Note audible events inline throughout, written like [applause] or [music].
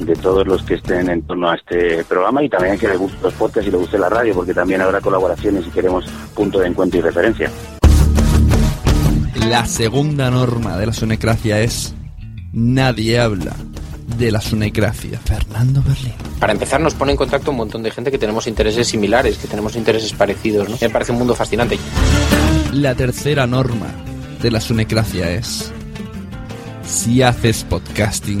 de todos los que estén en torno a este programa y también que les guste los podcasts y les guste la radio, porque también habrá colaboraciones y queremos punto de encuentro y referencia. La segunda norma de la sonecracia es nadie habla de la sonecracia. Fernando Berlín. Para empezar, nos pone en contacto un montón de gente que tenemos intereses similares, que tenemos intereses parecidos. ¿no? Me parece un mundo fascinante. La tercera norma de la sonecracia es si haces podcasting,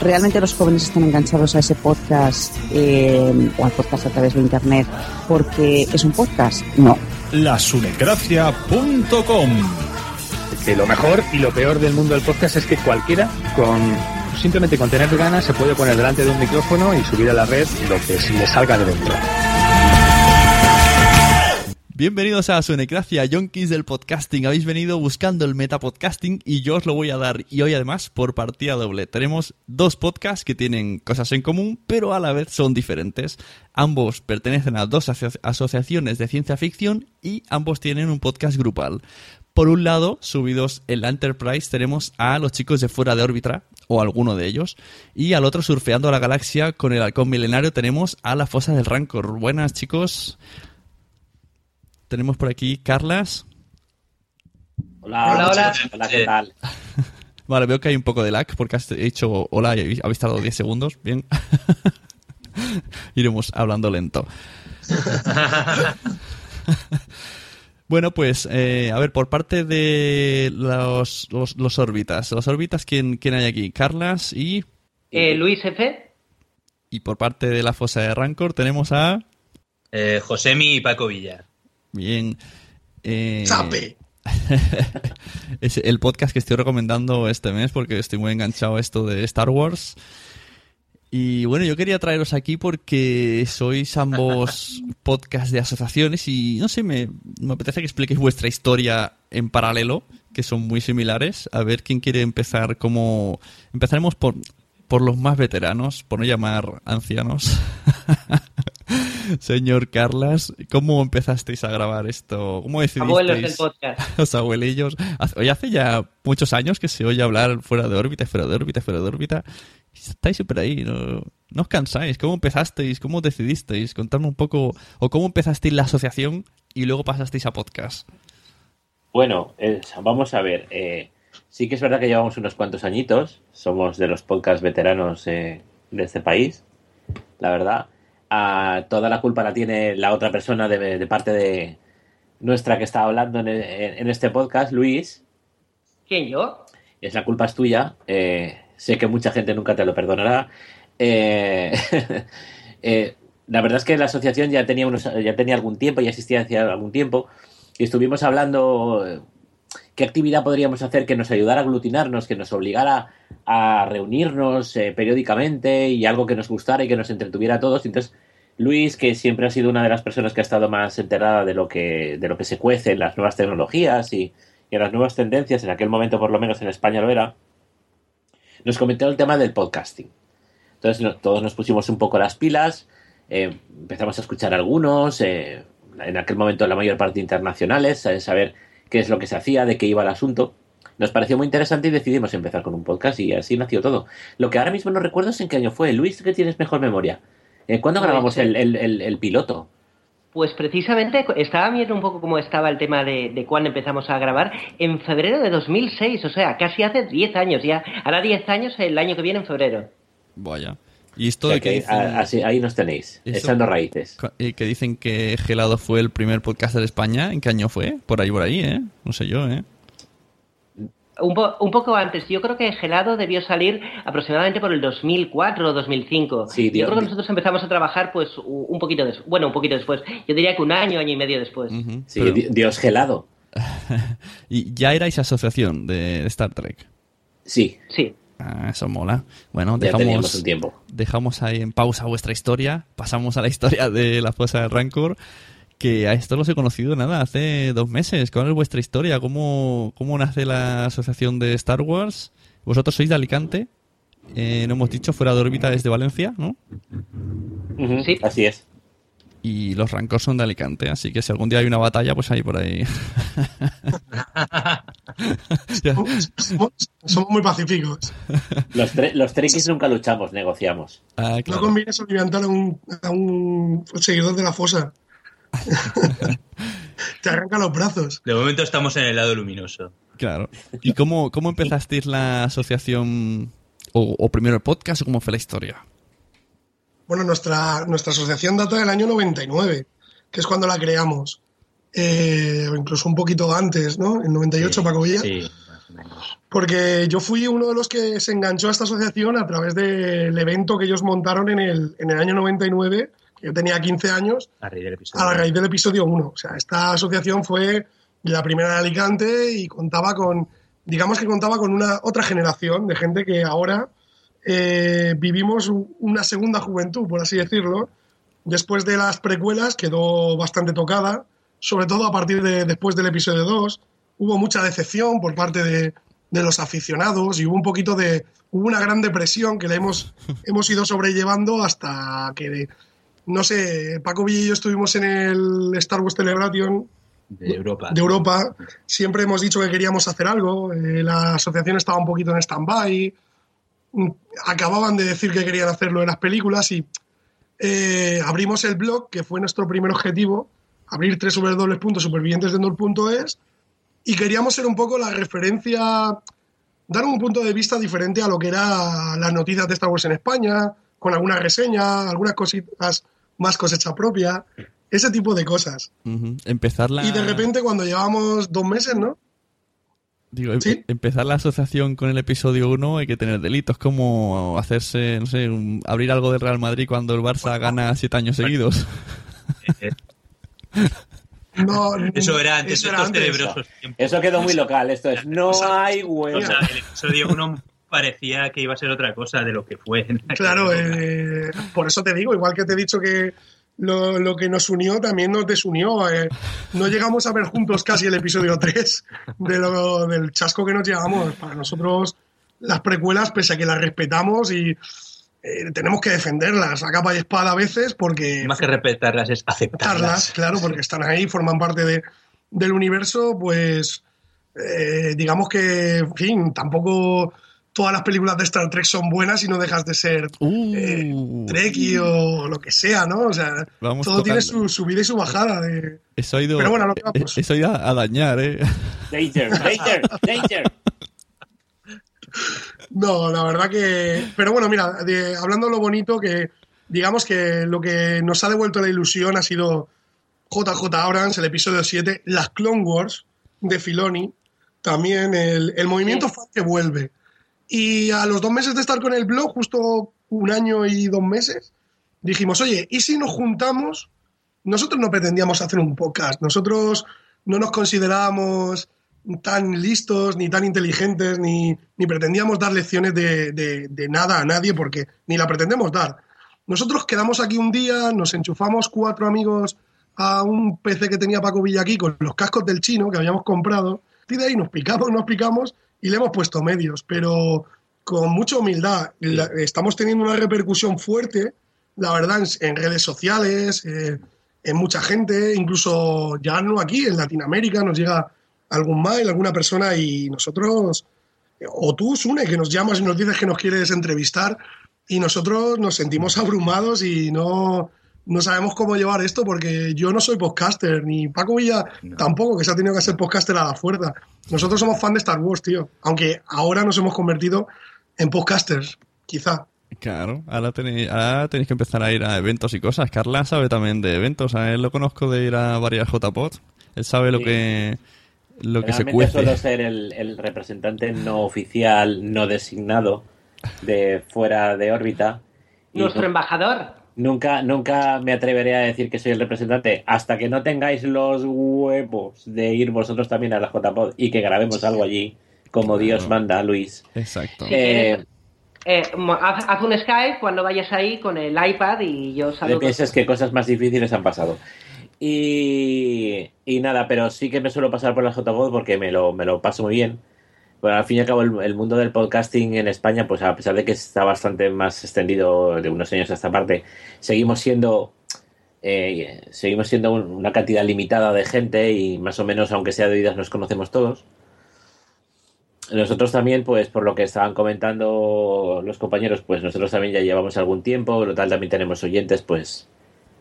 ¿Realmente los jóvenes están enganchados a ese podcast eh, o al podcast a través de Internet porque es un podcast? No. lasunecracia.com Que lo mejor y lo peor del mundo del podcast es que cualquiera con simplemente con tener ganas se puede poner delante de un micrófono y subir a la red lo que se le salga de dentro. Bienvenidos a Sonecracia, Yonkis del podcasting. Habéis venido buscando el metapodcasting y yo os lo voy a dar. Y hoy además por partida doble. Tenemos dos podcasts que tienen cosas en común, pero a la vez son diferentes. Ambos pertenecen a dos aso- asociaciones de ciencia ficción y ambos tienen un podcast grupal. Por un lado, subidos en la Enterprise, tenemos a los chicos de Fuera de órbita, o alguno de ellos, y al otro, surfeando la galaxia con el halcón milenario, tenemos a la fosa del Rancor. Buenas, chicos. Tenemos por aquí Carlas. Hola, Hola, hola. Hola, ¿qué tal? [laughs] Vale, veo que hay un poco de lag porque has dicho hola y habéis- habéis tardado 10 segundos. Bien. [laughs] Iremos hablando lento. [laughs] Bueno, pues, eh, a ver, por parte de los, los, los órbitas. Los órbitas, ¿quién, ¿quién hay aquí? Carlas y... Eh, Luis F. Y por parte de la fosa de Rancor tenemos a... Eh, Josemi y Paco Villar. Bien. Eh, ¡Sape! [laughs] es el podcast que estoy recomendando este mes porque estoy muy enganchado a esto de Star Wars. Y bueno, yo quería traeros aquí porque sois ambos [laughs] podcast de asociaciones y no sé, me, me apetece que expliquéis vuestra historia en paralelo, que son muy similares. A ver quién quiere empezar como... Empezaremos por, por los más veteranos, por no llamar ancianos. [laughs] Señor Carlas, ¿cómo empezasteis a grabar esto? ¿Cómo decidisteis? Abuelos del podcast. [laughs] Los abuelillos. Oye, hace ya muchos años que se oye hablar fuera de órbita, fuera de órbita, fuera de órbita. Estáis súper ahí, ¿no? no os cansáis. ¿Cómo empezasteis? ¿Cómo decidisteis? Contadme un poco, o cómo empezasteis la asociación y luego pasasteis a podcast. Bueno, es- vamos a ver. eh, sí que es verdad que llevamos unos cuantos añitos. Somos de los podcast veteranos eh, de este país. La verdad. Toda la culpa la tiene la otra persona de, de parte de nuestra que está hablando en, en este podcast, Luis. ¿Quién, yo? Es la culpa es tuya. eh, sé que mucha gente nunca te lo perdonará. Eh, [laughs] eh, la verdad es que la asociación ya tenía unos, ya tenía algún tiempo, ya existía hacía algún tiempo, y estuvimos hablando eh, qué actividad podríamos hacer que nos ayudara a aglutinarnos, que nos obligara a reunirnos eh, periódicamente y algo que nos gustara y que nos entretuviera a todos. Entonces, Luis, que siempre ha sido una de las personas que ha estado más enterada de lo que, de lo que se cuece en las nuevas tecnologías y, y en las nuevas tendencias, en aquel momento por lo menos en España lo era, nos comentó el tema del podcasting. Entonces todos nos pusimos un poco las pilas, eh, empezamos a escuchar algunos, eh, en aquel momento la mayor parte internacionales, a saber qué es lo que se hacía, de qué iba el asunto. Nos pareció muy interesante y decidimos empezar con un podcast y así nació todo. Lo que ahora mismo no recuerdo es en qué año fue. Luis, que tienes mejor memoria. Eh, ¿Cuándo Pues, grabamos el, el- el- el piloto? Pues precisamente estaba viendo un poco cómo estaba el tema de, de cuándo empezamos a grabar. En febrero de 2006, o sea, casi hace 10 años ya. Hará 10 años el año que viene en febrero. Vaya. Y esto O sea de que, que, dicen, a- así- ahí nos tenéis, Eso- echando raíces. eh, que dicen que Gelado fue el primer podcast de España, ¿en qué año fue? Por ahí, por ahí, ¿eh? No sé yo, ¿eh? Un, po- un poco antes, yo creo que Gelado debió salir aproximadamente por el 2004 o 2005. Sí, yo creo que nosotros empezamos a trabajar pues un poquito después. Bueno, un poquito después. Yo diría que un año, año y medio después. Sí, di- Dios gelado. [laughs] Y ya erais asociación de, Star Trek. Sí. Sí. Ah, eso mola. Bueno, dejamos, tiempo. dejamos ahí en pausa vuestra historia. Pasamos a la historia de la fosa de Rancor. Que a esto los he conocido nada, hace dos meses. ¿Cuál es vuestra historia? ¿Cómo, cómo nace la asociación de Star Wars? Vosotros sois de Alicante. Eh, no hemos dicho, fuera de órbita desde Valencia, ¿no? Sí. Así es. Y los Rancor son de Alicante, así que si algún día hay una batalla, pues ahí por ahí. [laughs] Somos, somos muy pacíficos. Los, tre- los nunca luchamos, negociamos. Ah, No conviene soliviantar a un, a un seguidor de la fosa. [laughs] Te arranca los brazos. De momento estamos en el lado luminoso. Claro. ¿Y cómo, cómo empezasteis la asociación? O, o primero el podcast o cómo fue la historia? Bueno, nuestra, nuestra asociación data del año 99, que es cuando la creamos. Eh, o incluso un poquito antes, ¿no? En 98, Paco Villa. Sí. Porque yo fui uno de los que se enganchó a esta asociación a través del evento que ellos montaron en el, en el año 99, que yo tenía 15 años, A raíz del episodio. a la raíz del episodio 1. O sea, esta asociación fue la primera de Alicante y contaba con, digamos que contaba con una otra generación de gente que ahora eh, vivimos una segunda juventud, por así decirlo. Después de las precuelas quedó bastante tocada, sobre todo a partir de después del episodio 2. Hubo mucha decepción por parte de, de los aficionados y hubo un poquito de. Hubo una gran depresión que la hemos, [laughs] hemos ido sobrellevando hasta que no sé, Paco Villa y yo estuvimos en el Star Wars Celebration De Europa. de Europa. Siempre hemos dicho que queríamos hacer algo. eh, la asociación estaba un poquito en stand-by. Mm, Acababan de decir que querían hacerlo en las películas y eh, abrimos el blog, que fue nuestro primer objetivo, abrir www.superviventesdendor.es y queríamos ser un poco la referencia, dar un punto de vista diferente a lo que era las noticias de Star Wars en España, con alguna reseña, algunas cositas más cosecha propia, ese tipo de cosas. Empezar la... Y de repente cuando llevábamos dos meses, ¿no? Digo, em- empezar la asociación con el episodio 1 hay que tener delitos, como hacerse, no sé, un- abrir algo del Real Madrid cuando el Barça gana siete años seguidos. No, Eso era antes eso de era antes. Eso quedó muy local, esto es, no hay O huevo. sea, el episodio 1 parecía que iba a ser otra cosa de lo que fue. Claro, eh, por eso te digo, igual que te he dicho que lo, lo que nos unió también nos desunió. eh. No llegamos a ver juntos casi el episodio 3 de lo, del chasco que nos llevamos. Para nosotros, las precuelas, pese a que las respetamos y eh, tenemos que defenderlas a capa y espada a veces porque Más que respetarlas es aceptarlas, claro, porque están ahí, forman parte de, del universo, pues eh, digamos que, en fin, tampoco todas las películas de Star Trek son buenas y no dejas de ser eh, Trekkie o lo que sea, ¿no? O sea, Vamos todo tiene su subida y su bajada. De... Eso ha ido, Pero bueno, lo que eh, vamos. eso ha ido a, a dañar, ¿eh? Danger, danger, danger. No, la verdad que. Pero bueno, mira, de- hablando de lo bonito, que digamos que lo que nos ha devuelto la ilusión ha sido JJ Abrams, el episodio 7, las Clone Wars de Filoni, también el, el movimiento fan que vuelve. Y a los dos meses de estar con el blog, justo un año y dos meses, dijimos, oye, ¿y si nos juntamos? Nosotros no pretendíamos hacer un podcast, nosotros no nos considerábamos tan listos, ni tan inteligentes, ni, ni pretendíamos dar lecciones de, de- nada a nadie, porque ni la pretendemos dar. Nosotros quedamos aquí un día, nos enchufamos cuatro amigos a un PC que tenía Paco Villaquí con los cascos del chino que habíamos comprado, y de ahí nos picamos, nos picamos y le hemos puesto medios, pero con mucha humildad. La- estamos teniendo una repercusión fuerte, la verdad, en, en redes sociales, eh, en mucha gente, incluso ya no aquí, en Latinoamérica, nos llega algún mail, alguna persona y nosotros, o tú, Sune, que nos llamas y nos dices que nos quieres entrevistar y nosotros nos sentimos abrumados y no, no sabemos cómo llevar esto porque yo no soy podcaster, ni Paco Villa tampoco, que se ha tenido que hacer podcaster a la fuerza. Nosotros somos fan de Star Wars, tío, aunque ahora nos hemos convertido en podcasters, quizá. Claro, ahora tenéis, ahora tenéis que empezar a ir a eventos y cosas. Carla sabe también de eventos, a él lo conozco de ir a varias JPOD. Él sabe lo Sí. que lo que se Realmente suelo cuece. ser el, el representante no oficial, no designado de fuera de órbita. Y Nuestro nu- embajador. Nunca, nunca me atreveré a decir que soy el representante hasta que no tengáis los huevos de ir vosotros también a la JPod y que grabemos algo allí, como Dios manda, Luis. Exacto. Eh, Eh, mo- haz, haz un Skype cuando vayas ahí con el iPad y yo no saludo. pienses que cosas más difíciles han pasado. Y, y nada, pero sí que me suelo pasar por la JPod porque me lo, me lo paso muy bien. Bueno, al fin y al cabo, el, mundo del podcasting en España, pues a pesar de que está bastante más extendido de unos años a esta parte, seguimos siendo eh, seguimos siendo un- una cantidad limitada de gente y más o menos, aunque sea de oídas, nos conocemos todos. Nosotros también, pues por lo que estaban comentando los compañeros, pues nosotros también ya llevamos algún tiempo, lo tal también tenemos oyentes, pues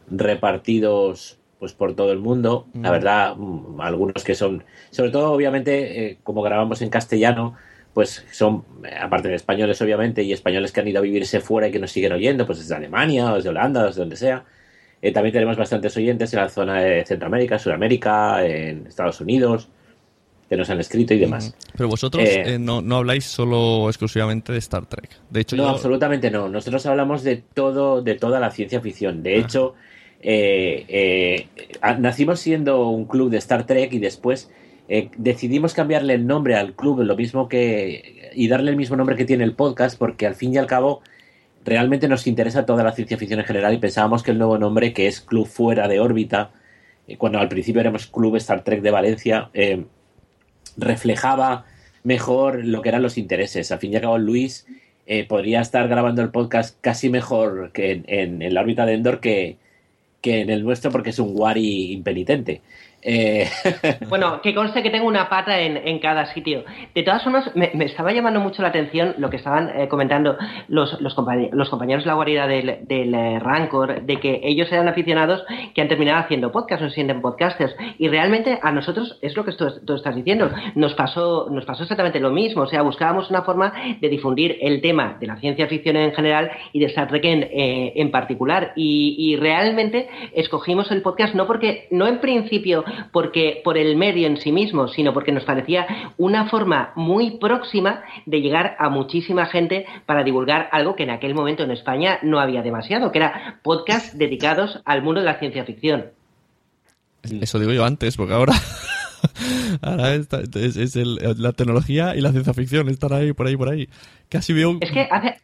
repartidos pues por todo el mundo. La Mm. verdad, mm, algunos que son, sobre todo obviamente, eh, como grabamos en castellano, pues son, aparte de españoles obviamente, y españoles que han ido a vivirse fuera y que nos siguen oyendo, pues desde Alemania, o desde Holanda, o desde donde sea. Eh, también tenemos bastantes oyentes en la zona de Centroamérica, Sudamérica, en Estados Unidos, que nos han escrito y demás. Pero vosotros Eh, eh, no, no habláis solo exclusivamente de Star Trek. De hecho, no, yo- absolutamente no. Nosotros hablamos de todo, de toda la ciencia ficción. De hecho, eh, eh, nacimos siendo un club de Star Trek y después eh, decidimos cambiarle el nombre al club, lo mismo que y darle el mismo nombre que tiene el podcast, porque al fin y al cabo realmente nos interesa toda la ciencia ficción en general y pensábamos que el nuevo nombre, que es Club Fuera de órbita, cuando al principio éramos Club Star Trek de Valencia, reflejaba mejor lo que eran los intereses. Al fin y al cabo, Luis podría estar grabando el podcast casi mejor que en, en- en la órbita de Endor que, que en el nuestro porque es un Wari impenitente. Eh, [laughs] Bueno, que conste que tengo una pata en, en cada sitio. De todas formas, me, estaba llamando mucho la atención lo que estaban eh, comentando los, los, compañe- los compañeros de la guarida del, del eh, Rancor, de que ellos eran aficionados que han terminado haciendo podcast, o se sienten podcasters. Y realmente a nosotros, es lo que tú, estás diciendo, nos pasó, nos pasó exactamente lo mismo. O sea, buscábamos una forma de difundir el tema de la ciencia ficción en general y de Star Trek en, en particular. Y realmente escogimos el podcast no porque, no en principio porque por el medio en sí mismo, sino porque nos parecía una forma muy próxima de llegar a muchísima gente para divulgar algo que en aquel momento en España no había demasiado, que era podcast dedicados al mundo de la ciencia ficción. Eso digo yo antes, porque ahora, [laughs] ahora está- es, es el- la tecnología y la ciencia ficción están ahí, por ahí, por ahí. Casi veo un... Es que hace,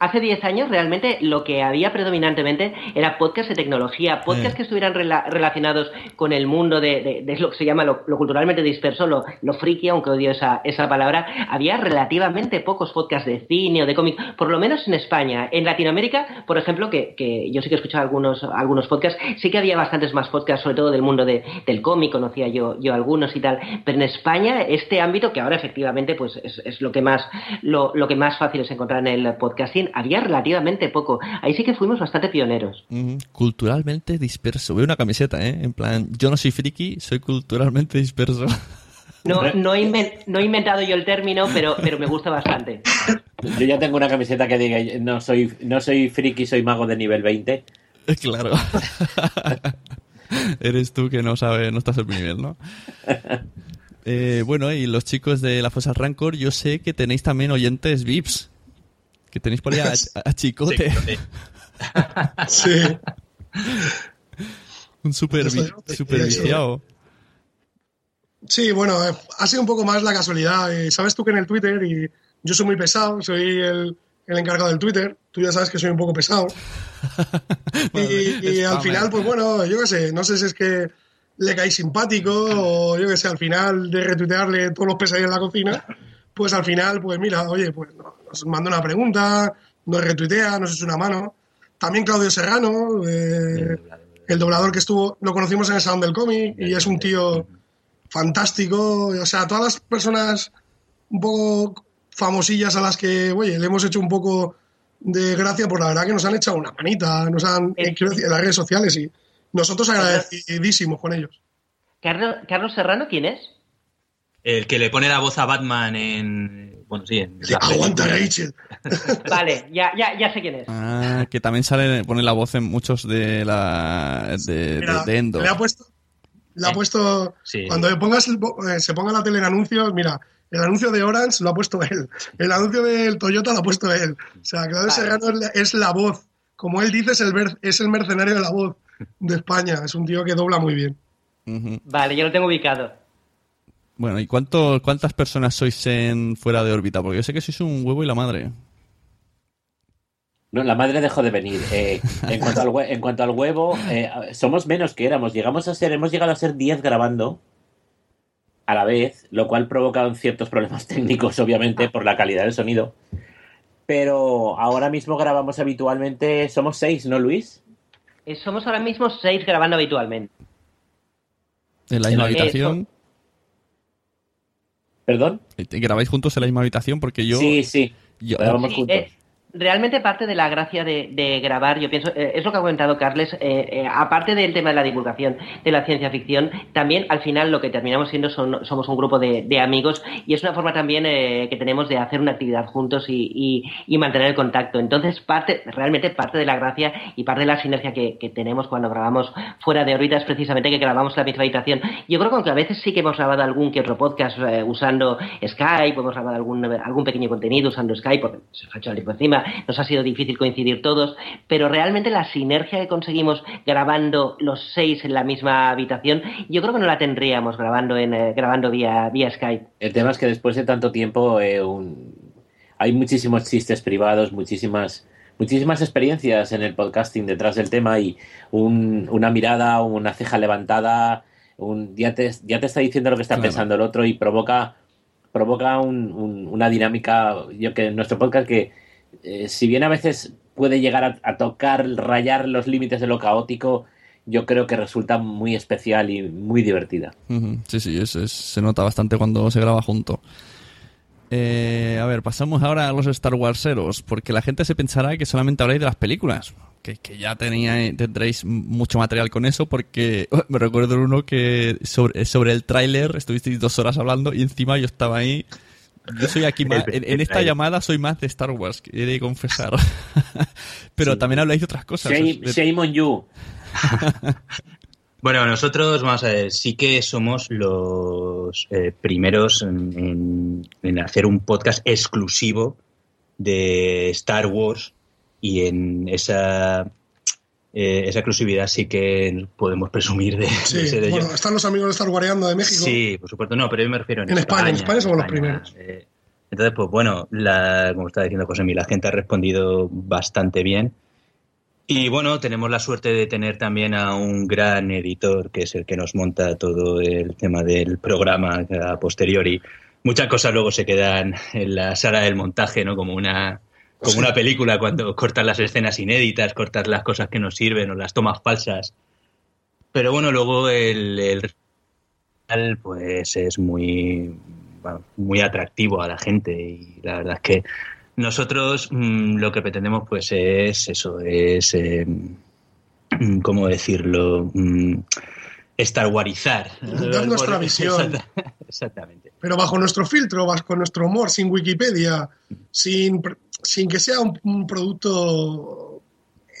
hace 10 años realmente lo que había predominantemente era podcast de tecnología, podcast que estuvieran rela- relacionados con el mundo de, de- de lo que se llama lo, lo culturalmente disperso, lo, lo friki, aunque odio esa, esa palabra. Había relativamente pocos podcasts de cine o de cómic, por lo menos en España. En Latinoamérica, por ejemplo, que, que yo sí que he escuchado algunos, algunos podcasts, sí que había bastantes más podcasts, sobre todo del mundo de- del cómic, conocía yo, yo algunos y tal. Pero en España, este ámbito, que ahora efectivamente pues es, es lo que más lo, lo que más fácil es encontrar en el podcasting, había relativamente poco. Ahí sí que fuimos bastante pioneros. Culturalmente disperso. Veo una camiseta, ¿eh? En plan, yo no soy friki, soy culturalmente disperso. [laughs] No, no, he inven- no he inventado yo el término, pero, pero me gusta bastante. Yo ya tengo una camiseta que diga, no soy, no soy friki, soy mago de nivel 20. [laughs] claro. [laughs] Eres tú que no sabes, no estás en mi nivel, ¿no? Eh, bueno, y los chicos de la Fosa Rancor, yo sé que tenéis también oyentes VIPs. Que tenéis por ahí [laughs] a, a Chicote. Sí. [laughs] Un super, vi- Chicote, super sí, sí. viciado. Sí, bueno, eh, ha sido un poco más la casualidad. Eh, Sabes tú que en el Twitter, y yo soy muy pesado, soy el, el encargado del Twitter, tú ya sabes que soy un poco pesado. [laughs] y y al final, pues bueno, yo qué sé, no sé si es que le caí simpático o yo qué sé, al final de retuitearle todos los pesadillas en la cocina, pues al final, pues mira, oye, pues no- nos manda una pregunta, nos retuitea, nos echa una mano. También Claudio Serrano, eh, el doblador que estuvo, lo conocimos en el Salón del Cómic y es un tío fantástico. O sea, todas las personas un poco famosillas a las que, oye, le hemos hecho un poco de gracia, pues la verdad que nos han echado una manita, nos han, eh, quiero decir, en las redes sociales y nosotros agradecidísimos con ellos. Carlos, Carlos Serrano, ¿quién es? El que le pone la voz a Batman en. Bueno, sí, en. la Aguanta. [laughs] [laughs] Vale, ya, ya, ya sé quién es. Ah, que también sale, pone la voz en muchos de la de, Mira, de, Endo. le ha puesto, le ha puesto Sí. cuando le pongas el bo- eh, se ponga la tele en anuncios, mira, el anuncio de Orange lo ha puesto él, el anuncio del Toyota lo ha puesto él. O sea, Claudio Vale. Serrano es la, es la voz, como él dice, es el, es el mercenario de la voz de España. Es un tío que dobla muy bien. Vale, yo lo tengo ubicado. Bueno, ¿y cuánto, cuántas personas sois en fuera de órbita? Porque yo sé que sois un huevo y la madre. No, la madre dejó de venir. Eh, en, cuanto al hue- en cuanto al huevo, eh, somos menos que éramos. Llegamos a ser, hemos llegado a ser 10 grabando a la vez, lo cual provoca ciertos problemas [laughs] técnicos, obviamente, por la calidad del sonido. Pero ahora mismo grabamos habitualmente, somos 6, ¿no, Luis? Eh, somos ahora mismo seis grabando habitualmente. En la misma Eh, habitación. ¿Perdón? ¿Grabáis juntos en la misma habitación? Porque yo... Sí, sí. yo- Grabamos juntos. eh, realmente parte de la gracia de, de grabar, yo pienso, eh, es lo que ha comentado Carles, eh, eh, aparte del tema de la divulgación de la ciencia ficción, también al final lo que terminamos siendo son, somos un grupo de, amigos y es una forma también eh, que tenemos de hacer una actividad juntos y, y- mantener el contacto. Entonces, parte, realmente parte de la gracia y parte de la sinergia que, tenemos cuando grabamos fuera de órbita es precisamente que grabamos la misma habitación. Yo creo que a veces sí que hemos grabado algún que otro podcast usando Skype, hemos grabado algún, algún pequeño contenido usando Skype, porque se ha hecho tiempo nos ha sido difícil coincidir todos, pero realmente la sinergia que conseguimos grabando los seis en la misma habitación, yo creo que no la tendríamos grabando en eh, grabando vía, vía Skype. El tema es que después de tanto tiempo eh, un- hay muchísimos chistes privados, muchísimas muchísimas experiencias en el podcasting detrás del tema y un- una mirada, una ceja levantada, un, ya, te, ya te está diciendo lo que está Claro. pensando el otro y provoca provoca un- un- una dinámica, yo que en nuestro podcast que eh, si bien a veces puede llegar a, tocar, rayar los límites de lo caótico, yo creo que resulta muy especial y muy divertida. Sí, sí, es- se nota bastante cuando se graba junto. Eh, a ver, pasamos ahora a los Star Warseros, porque la gente se pensará que solamente habláis de las películas, que, que ya tenía, tendréis mucho material con eso, porque [laughs] me recuerdo uno que sobre, sobre el tráiler estuvisteis dos horas hablando y encima yo estaba ahí. Yo soy aquí [laughs] más, en, en esta llamada soy más de Star Wars, he de confesar. [laughs] Pero también habláis de otras cosas. Shame, de- shame on you. [laughs] Bueno, nosotros, vamos a ver, sí que somos los eh, primeros en, en- en hacer un podcast exclusivo de Star Wars y en esa, eh, esa exclusividad sí que podemos presumir de, de Sí, ser ellos. bueno, están los amigos de Star Wareando de México. Sí, por supuesto, no, pero yo me refiero en, En España, en España somos los primeros. eh, Entonces, pues bueno, la, como está diciendo José la gente ha respondido bastante bien. Y bueno, tenemos la suerte de tener también a un gran editor que es el que nos monta todo el tema del programa a posteriori. Muchas cosas luego se quedan en la sala del montaje, ¿no? Como una, como una película cuando cortas las escenas inéditas, cortas las cosas que no sirven o las tomas falsas. Pero bueno, luego el, el pues es muy, bueno, muy atractivo a la gente y la verdad es que nosotros mm, lo que pretendemos pues es eso, es, eh, ¿cómo decirlo? Mm, estarwarizar. Dar nuestra visión. Exactamente. Pero bajo nuestro filtro, bajo nuestro humor, sin Wikipedia, sin, sin que sea un, un producto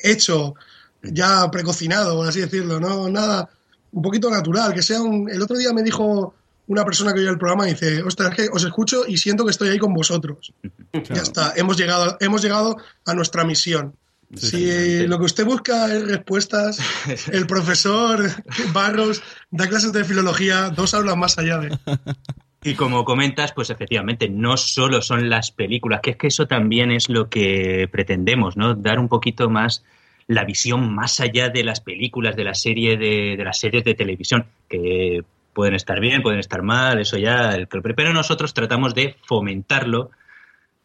hecho, ya precocinado, por así decirlo, ¿no? Nada, un poquito natural, que sea un... El otro día me dijo una persona que oye el programa y dice, ostras, que os escucho y siento que estoy ahí con vosotros. Ya está, hemos llegado, hemos llegado a nuestra misión. si lo que usted busca es respuestas, [laughs] el profesor [laughs] Barros da clases de filología dos aulas más allá de... Y como comentas, pues efectivamente, no solo son las películas, que es que eso también es lo que pretendemos, ¿no? Dar un poquito más la visión más allá de las películas, de la serie de, de las series de televisión, que pueden estar bien, pueden estar mal, eso ya, el, pero nosotros tratamos de fomentarlo,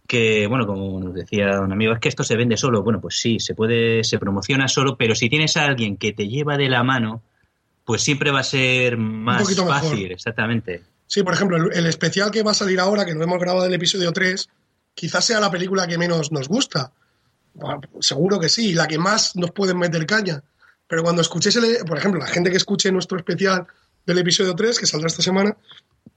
que bueno, como nos decía un amigo, es que esto se vende solo, bueno, pues sí, se puede, se promociona solo, pero si tienes a alguien que te lleva de la mano, pues siempre va a ser más mejor. fácil, exactamente. Sí, por ejemplo, el, especial que va a salir ahora, que lo hemos grabado en el episodio 3, quizás sea la película que menos nos gusta. Bueno, seguro que sí, la que más nos pueden meter caña. Pero cuando escuchéis, el, por ejemplo, la gente que escuche nuestro especial del episodio 3, que saldrá esta semana,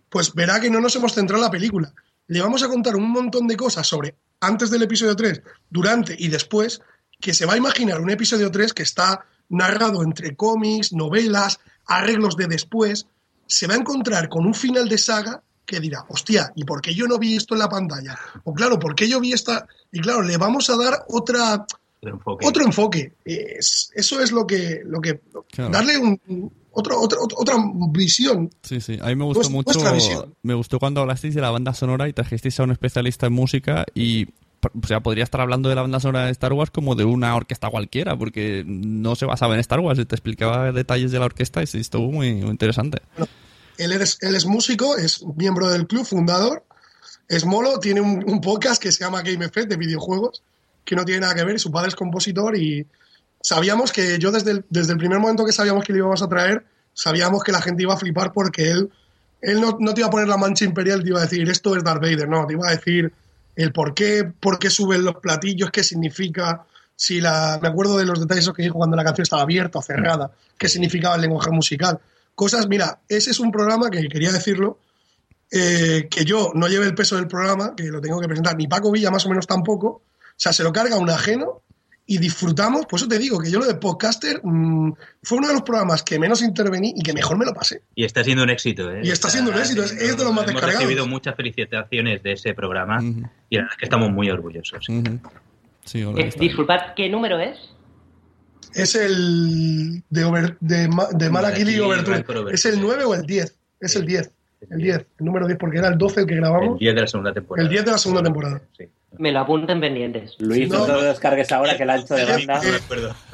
pues verá que no nos hemos centrado en la película. Le vamos a contar un montón de cosas sobre antes del episodio 3, durante y después, que se va a imaginar un episodio 3 que está narrado entre cómics, novelas, arreglos de después, se va a encontrar con un final de saga que dirá, hostia, ¿y por qué yo no vi esto en la pantalla? O claro, ¿por qué yo vi esta? Y claro, le vamos a dar otra, Otro enfoque. otro enfoque. Es- eso es lo que, lo que Claro. darle un, otro, otra, otra, otra visión. Sí, sí. A mí me gustó mucho. visión. Me gustó cuando hablasteis de la banda sonora y trajisteis a un especialista en música y. O sea, podría estar hablando de la banda sonora de Star Wars como de una orquesta cualquiera, porque no se basaba en Star Wars, te explicaba detalles de la orquesta y sí, estuvo muy, interesante. Él es, él es músico, es miembro del club, fundador, es molo, tiene un, podcast que se llama Game Effect de videojuegos, que no tiene nada que ver, y su padre es compositor y sabíamos que yo desde el, desde el primer momento que sabíamos que le íbamos a traer, sabíamos que la gente iba a flipar porque él, él no, no te iba a poner la mancha imperial, te iba a decir esto es Darth Vader, no, te iba a decir el por qué, por qué suben los platillos, qué significa, si la, me acuerdo de los detalles que dijo cuando la canción estaba abierta o cerrada, qué significaba el lenguaje musical. Cosas, mira, ese es un programa que quería decirlo, eh, que yo no lleve el peso del programa, que lo tengo que presentar, ni Paco Villa más o menos tampoco, o sea, se lo carga un ajeno y disfrutamos, por eso te digo que yo lo de podcaster mm, fue uno de los programas que menos intervení y que mejor me lo pasé. Y está siendo un éxito, ¿eh? Y está siendo un éxito, es- es de los más Hemos descargados. recibido muchas felicitaciones de ese programa y la verdad es que estamos muy orgullosos. Sí, Eh, disculpad, ¿qué número es? Es el de, over, de, de Malakili Overture. ¿Es el 9 o el 10? Es el 10. El 10, el número 10, porque era el 12 el que grabamos. El 10 de la segunda temporada. El 10 de la segunda temporada. Me lo apunten pendientes. Luis, no, te lo descargues ahora que el ancho de banda.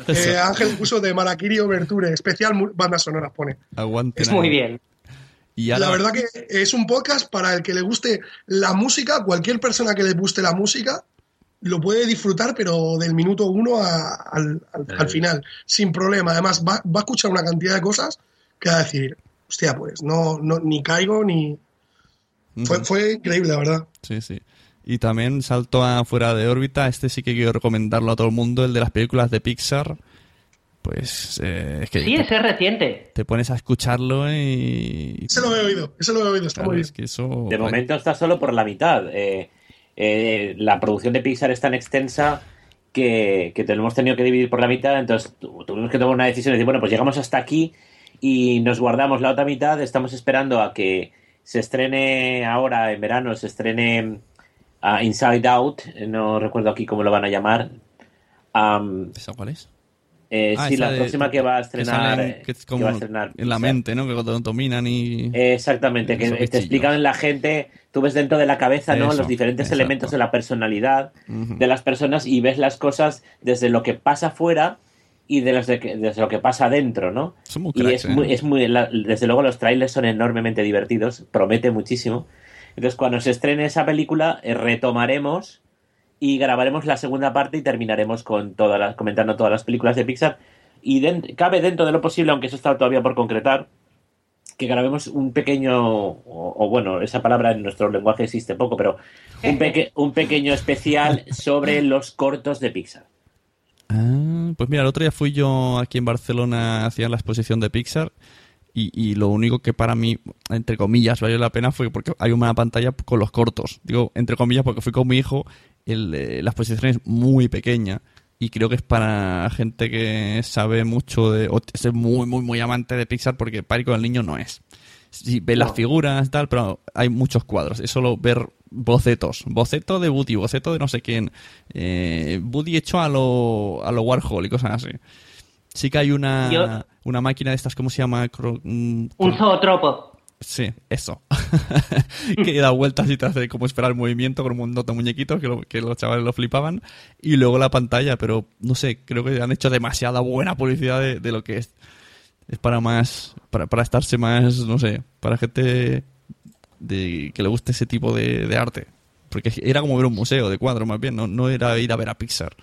Eh, Ángel puso de Malakiri Overture, especial bandas sonoras pone. Aguante. Es muy bien. Y ahora- La verdad que es un podcast para el que le guste la música, cualquier persona que le guste la música lo puede disfrutar, pero del minuto uno a- al, al- al final, sin problema. Además, va, va a escuchar una cantidad de cosas que va a decir, hostia, pues no, no ni caigo ni... Fue, fue increíble, la verdad. Sí, sí. Y también salto a fuera de órbita. Este sí que quiero recomendarlo a todo el mundo, el de las películas de Pixar. Pues eh, es que Sí, ese es reciente. te pones a escucharlo y... Ese lo he oído, ese lo he oído, está Claro, muy es bien. que eso... De momento está solo por la mitad. Eh, eh, la producción de Pixar es tan extensa que, que te lo hemos tenido que dividir por la mitad, entonces tu- tuvimos que tomar una decisión y decir, bueno, pues llegamos hasta aquí y nos guardamos la otra mitad, estamos esperando a que se estrene ahora en verano, se estrene ah, Inside Out, no recuerdo aquí cómo lo van a llamar. Am, ¿Esa cuál es? Eh, Ah, sí, la de- próxima que va a que estrenar. salen- eh, que es que como va a estrenar en la mente, ¿no? Que cuando dominan y... Exactamente, que te explican la gente, tú ves dentro de la cabeza, ¿no? Eso, Los diferentes exacto. elementos de la personalidad Ujú. de las personas y ves las cosas desde lo que pasa afuera y de los de que- desde lo que pasa dentro, ¿no? Son muy y es muy, ¿eh? es muy, la- desde luego los trailers son enormemente divertidos, promete muchísimo. Entonces, cuando se estrene esa película, eh, retomaremos y grabaremos la segunda parte y terminaremos con todas las, comentando todas las películas de Pixar. Y cabe dentro de lo posible, aunque eso está todavía por concretar, que grabemos un pequeño, o, o bueno, esa palabra en nuestro lenguaje existe poco, pero un, [laughs] peque- un pequeño especial sobre los cortos de Pixar. Ah, pues mira, el otro día fui yo aquí en Barcelona, hacían la exposición de Pixar y, lo único que para mí, entre comillas, valió la pena fue porque hay una pantalla con los cortos. Digo, entre comillas, porque fui con mi hijo, el, eh, la exposición es muy pequeña y creo que es para gente que sabe mucho de, o es muy, muy, muy amante de Pixar porque para ir con el niño no es. Sí, ve las figuras, tal, pero hay muchos cuadros. Es solo ver bocetos. Boceto de Woody, boceto de no sé quién. Eh, Woody hecho a lo, a lo Warhol y cosas así. Sí que hay una, Yo- una máquina de estas, ¿cómo se llama? Cro- mm, Un zootropo. Sí, eso. [laughs] que da vueltas y te hace como esperar el movimiento con un montón de muñequitos que, lo- que los chavales lo flipaban. Y luego la pantalla, pero no sé, creo que han hecho demasiada buena publicidad de, de lo que es. Es para más, para, para estarse más, no sé, para gente de, que le guste ese tipo de, de arte. Porque era como ver un museo de cuadros más bien, no, no era ir a ver a Pixar.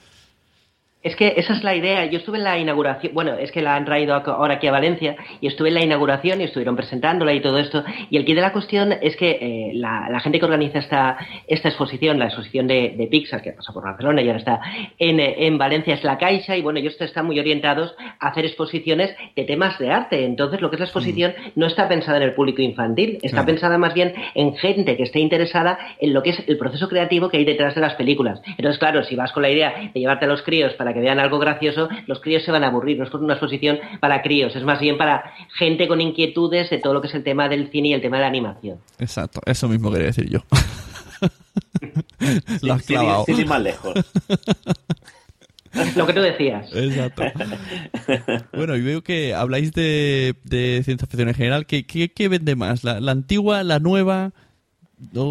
Es que esa es la idea. Yo estuve en la inauguración, bueno, es que la han traído ahora aquí a Valencia y estuve en la inauguración y estuvieron presentándola y todo esto. Y el quid de la cuestión es que eh, la, la gente que organiza esta, esta exposición, la exposición de, de Pixar, que pasa por Barcelona y ahora está en, en Valencia, es la Caixa y bueno, ellos están muy orientados a hacer exposiciones de temas de arte. Entonces, lo que es la exposición no está pensada en el público infantil, está pensada más bien en gente que esté interesada en lo que es el proceso creativo que hay detrás de las películas. Entonces, claro, si vas con la idea de llevarte a los críos para que vean algo gracioso, los críos se van a aburrir. No es una exposición para críos, es más bien para gente con inquietudes de todo lo que es el tema del cine y el tema de la animación. Exacto, eso mismo quería decir yo. [laughs] Lo has Sin clavado. sin ir más lejos. [laughs] Lo que tú decías. Exacto. [laughs] Bueno, y veo que habláis de, de ciencia ficción en general. ¿Qué, qué, qué vende más? ¿La, la antigua, la nueva?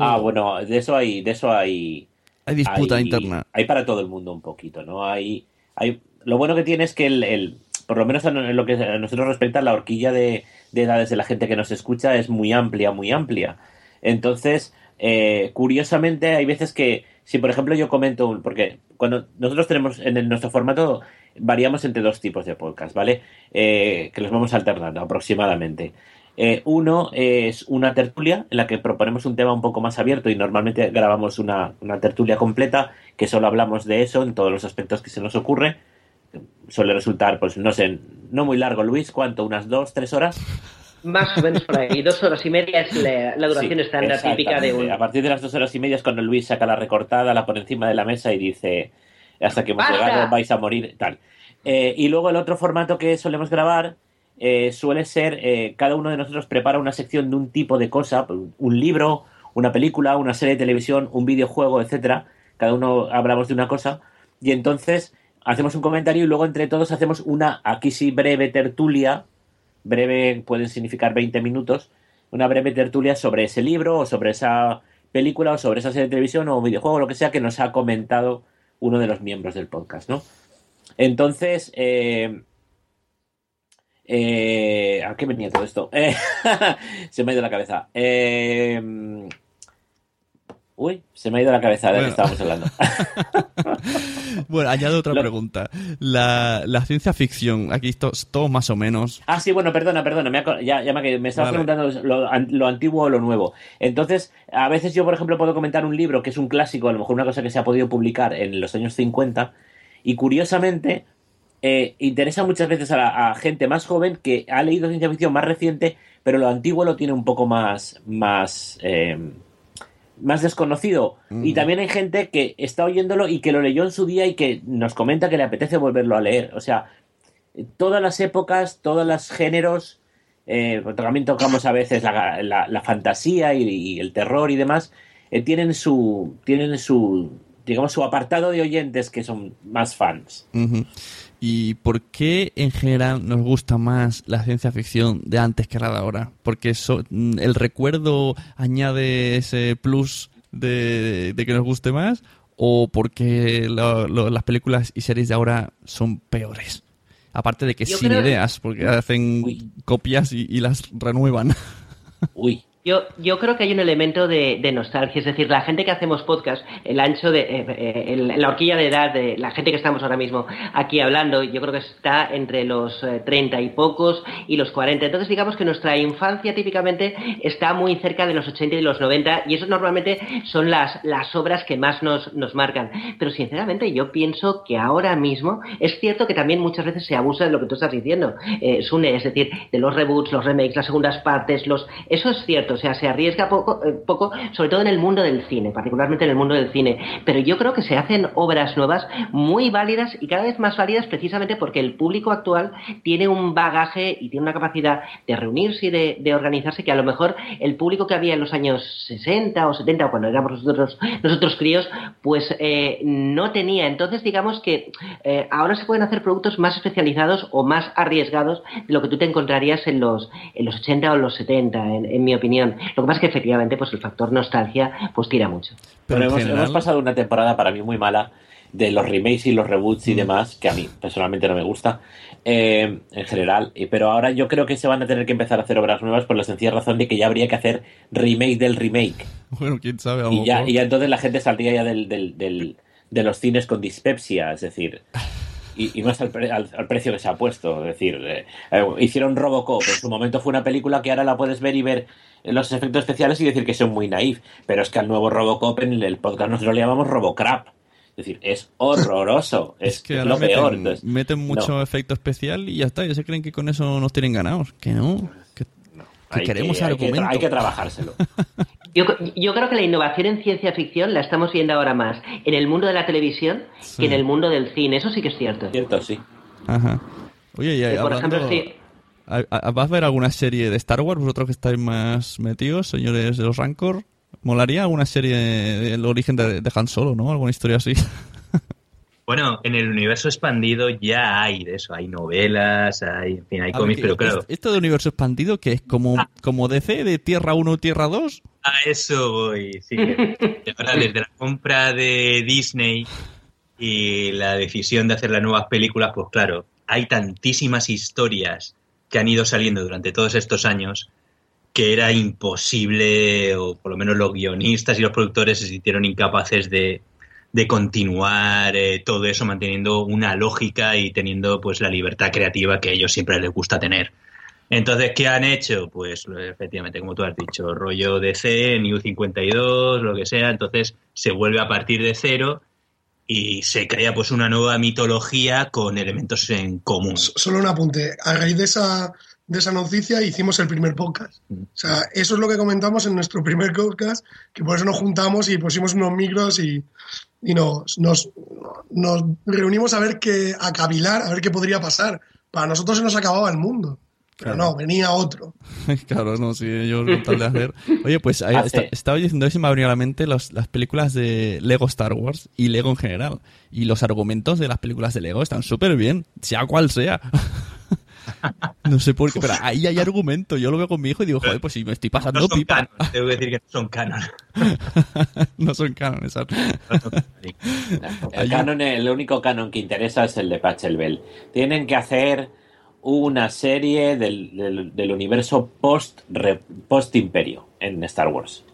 Ah, bueno, de eso hay, de eso hay. Hay disputa hay- interna. Hay para todo el mundo un poquito, ¿no? Hay, hay, lo bueno que tiene es que el, el- por lo menos en lo que a nosotros respecta, la horquilla de, de edades de la gente que nos escucha es muy amplia, muy amplia. Entonces, eh, curiosamente, hay veces que, si por ejemplo yo comento, un- porque cuando nosotros tenemos en el- nuestro formato, variamos entre dos tipos de podcast, ¿vale? Eh, que los vamos alternando aproximadamente. Eh, uno es una tertulia en la que proponemos un tema un poco más abierto y normalmente grabamos una, una tertulia completa que solo hablamos de eso en todos los aspectos que se nos ocurre. Suele resultar, pues no sé, no muy largo, Luis, ¿cuánto? ¿Unas dos, tres horas? Más o menos por ahí. Dos horas y media es la, la duración Sí, estándar típica de un... A partir de las dos horas y media es cuando Luis saca la recortada, la pone encima de la mesa y dice, hasta que hemos ¡Basta! llegado vais a morir, tal. Eh, y luego el otro formato que solemos grabar eh, suele ser, eh, cada uno de nosotros prepara una sección de un tipo de cosa, un libro, una película, una serie de televisión, un videojuego, etcétera. Cada uno hablamos de una cosa y entonces hacemos un comentario y luego entre todos hacemos una, aquí sí, breve tertulia, breve pueden significar 20 minutos, una breve tertulia sobre ese libro o sobre esa película o sobre esa serie de televisión o videojuego, lo que sea que nos ha comentado uno de los miembros del podcast, ¿no? Entonces, eh, eh, ¿a qué venía todo esto? [laughs] Eh, se me ha ido la cabeza. Eh, uy, se me ha ido la cabeza de lo que Bueno. estábamos hablando. [laughs] Bueno, añado otra Lo- pregunta. La, la ciencia ficción, aquí es todo más o menos. Ah, sí, bueno, perdona, perdona, me, ha co- ya, ya me, me estabas Vale. preguntando lo, an- lo antiguo o lo nuevo. Entonces, a veces yo, por ejemplo, puedo comentar un libro que es un clásico, a lo mejor una cosa que se ha podido publicar en los años 50, y curiosamente eh, interesa muchas veces a, la- a gente más joven que ha leído ciencia ficción más reciente, pero lo antiguo lo tiene un poco más, más, eh, más desconocido. Y también hay gente que está oyéndolo y que lo leyó en su día y que nos comenta que le apetece volverlo a leer. O sea, todas las épocas, todos los géneros, eh, porque también tocamos a veces la, la- la fantasía y, y el terror y demás, eh, tienen su, tienen su, digamos, su apartado de oyentes que son más fans. ¿Y por qué en general nos gusta más la ciencia ficción de antes que la de ahora? Porque eso, mm, el recuerdo añade ese plus de, de que nos guste más o porque lo- lo- las películas y series de ahora son peores. Aparte de que Yo sin creo- ideas, porque hacen copias y, y las renuevan. [laughs] Uy. Yo, yo creo que hay un elemento de, nostalgia, es decir, la gente que hacemos podcast, el ancho de eh, eh, la horquilla de edad de la gente que estamos ahora mismo aquí hablando, yo creo que está entre los eh, 30 y pocos y los 40. Entonces, digamos que nuestra infancia típicamente está muy cerca de los 80 y los 90 y eso normalmente son las, las obras que más nos, nos marcan. Pero sinceramente yo pienso que ahora mismo es cierto que también muchas veces se abusa de lo que tú estás diciendo, eh, Sune, es decir, de los reboots, los remakes, las segundas partes, los eso es cierto, o sea, se arriesga poco, eh, poco, sobre todo en el mundo del cine, particularmente en el mundo del cine. Pero yo creo que se hacen obras nuevas muy válidas y cada vez más válidas precisamente porque el público actual tiene un bagaje y tiene una capacidad de reunirse y de, organizarse que a lo mejor el público que había en los años 60 o 70 o cuando éramos nosotros, nosotros críos, pues eh, no tenía. Entonces, digamos que eh, ahora se pueden hacer productos más especializados o más arriesgados de lo que tú te encontrarías en los, en los 80 o los 70, en, en mi opinión. Lo que pasa es que efectivamente pues el factor nostalgia pues tira mucho. Pero hemos, hemos pasado una temporada para mí muy mala de los remakes y los reboots Mm. y demás, que a mí personalmente no me gusta eh, en general. Pero ahora yo creo que se van a tener que empezar a hacer obras nuevas por la sencilla razón de que ya habría que hacer remake del remake. Bueno, quién sabe. a Y ya, y ya entonces la gente saldría ya del, del- del- de los cines con dispepsia, es decir, y, y más al, pre- al- al precio que se ha puesto. Es decir, eh, eh, hicieron Robocop, en su momento fue una película que ahora la puedes ver y ver los efectos especiales y decir que son muy naif, pero es que al nuevo Robocop en el podcast nosotros le llamamos Robocrap. Es decir, es horroroso, [laughs] es, que ahora lo peor. meten, Entonces, meten mucho no. efecto especial y ya está. Ya se creen que con eso nos tienen ganados. Que no. Que, Hay queremos que- hay que hay que trabajárselo. [laughs] Yo, yo creo que la innovación en ciencia ficción la estamos viendo ahora más en el mundo de la televisión que en el mundo del cine. Eso sí que es cierto. Cierto, sí. Ajá. Oye, y Eh, por hablando... ejemplo, sí. ¿a- a- ¿Vas a ver alguna serie de Star Wars? Vosotros que estáis más metidos, señores de los Rancor. ¿Molaría alguna serie del origen de, de Han Solo, no? ¿Alguna historia así? [laughs] Bueno, en el universo expandido ya hay de eso, hay novelas, hay, en fin, hay cómics, pero claro, est- Esto de universo expandido, que es como, Ah. como DC, de Tierra 1 Tierra 2. a eso voy. Sí, [laughs] ahora desde la compra de Disney y la decisión de hacer las nuevas películas, pues claro, hay tantísimas historias que han ido saliendo durante todos estos años que era imposible, o por lo menos los guionistas y los productores se sintieron incapaces de, de continuar eh, todo eso manteniendo una lógica y teniendo pues la libertad creativa que a ellos siempre les gusta tener. Entonces, ¿qué han hecho? Pues efectivamente, como tú has dicho, rollo DC, New 52, lo que sea, entonces se vuelve a partir de cero y se crea pues una nueva mitología con elementos en común. Solo un apunte. A raíz de esa, de esa noticia hicimos el primer podcast. O sea, eso es lo que comentamos en nuestro primer podcast, que por eso nos juntamos y pusimos unos micros y, y nos, nos, nos reunimos a ver qué, a cavilar, a ver qué podría pasar. Para nosotros se nos acababa el mundo. Pero Claro. no, venía otro. [laughs] claro, no, sí, ellos con tal de hacer. Oye, pues ahí Ah, está- estaba diciendo eso y me ha venido a la mente los- las películas de Lego Star Wars y Lego en general. Y los argumentos de las películas de Lego están súper bien, sea cual sea. [laughs] no sé por qué, pero ahí hay argumento. Yo lo veo con mi hijo y digo, joder, pues si me estoy pasando No son pipa. canon, tengo que decir que no son canon. [laughs] no son canon, exacto. El, canon, el único canon que interesa es el de Pachelbel. Tienen que hacer una serie del, del- del universo post, re- post imperio en Star Wars.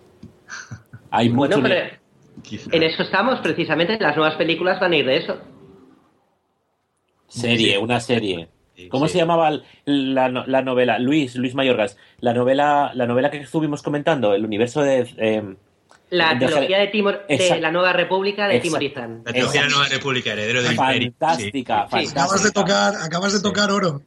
Hay Bueno, mucho. pero en eso estamos, precisamente. Las nuevas películas van a ir de eso. Serie, una serie. ¿Cómo se llamaba la, la novela? Luis, Luis Mayorgas. La novela, la novela que estuvimos comentando, el universo de. eh, La de- trilogía de, Timor, de Exacto. la Nueva República de. Timorizán. La trilogía de la Nueva República, heredero del imperio. Fantástica, fantástica. Acabas de tocar, acabas de tocar oro.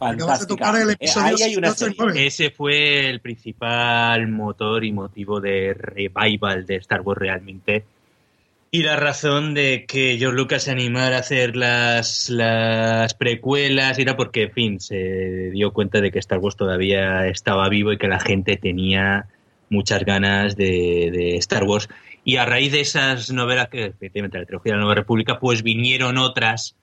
Acabas de tocar el episodio Eh, Ahí hay una 8 y serie. 9. Ese fue el principal motor y motivo de revival de Star Wars realmente. Y la razón de que George Lucas se animara a hacer las, las precuelas era porque, en fin, se dio cuenta de que Star Wars todavía estaba vivo y que la gente tenía muchas ganas de, de Star Wars. Y a raíz de esas novelas, que efectivamente la trilogía de la Nueva República, pues vinieron otras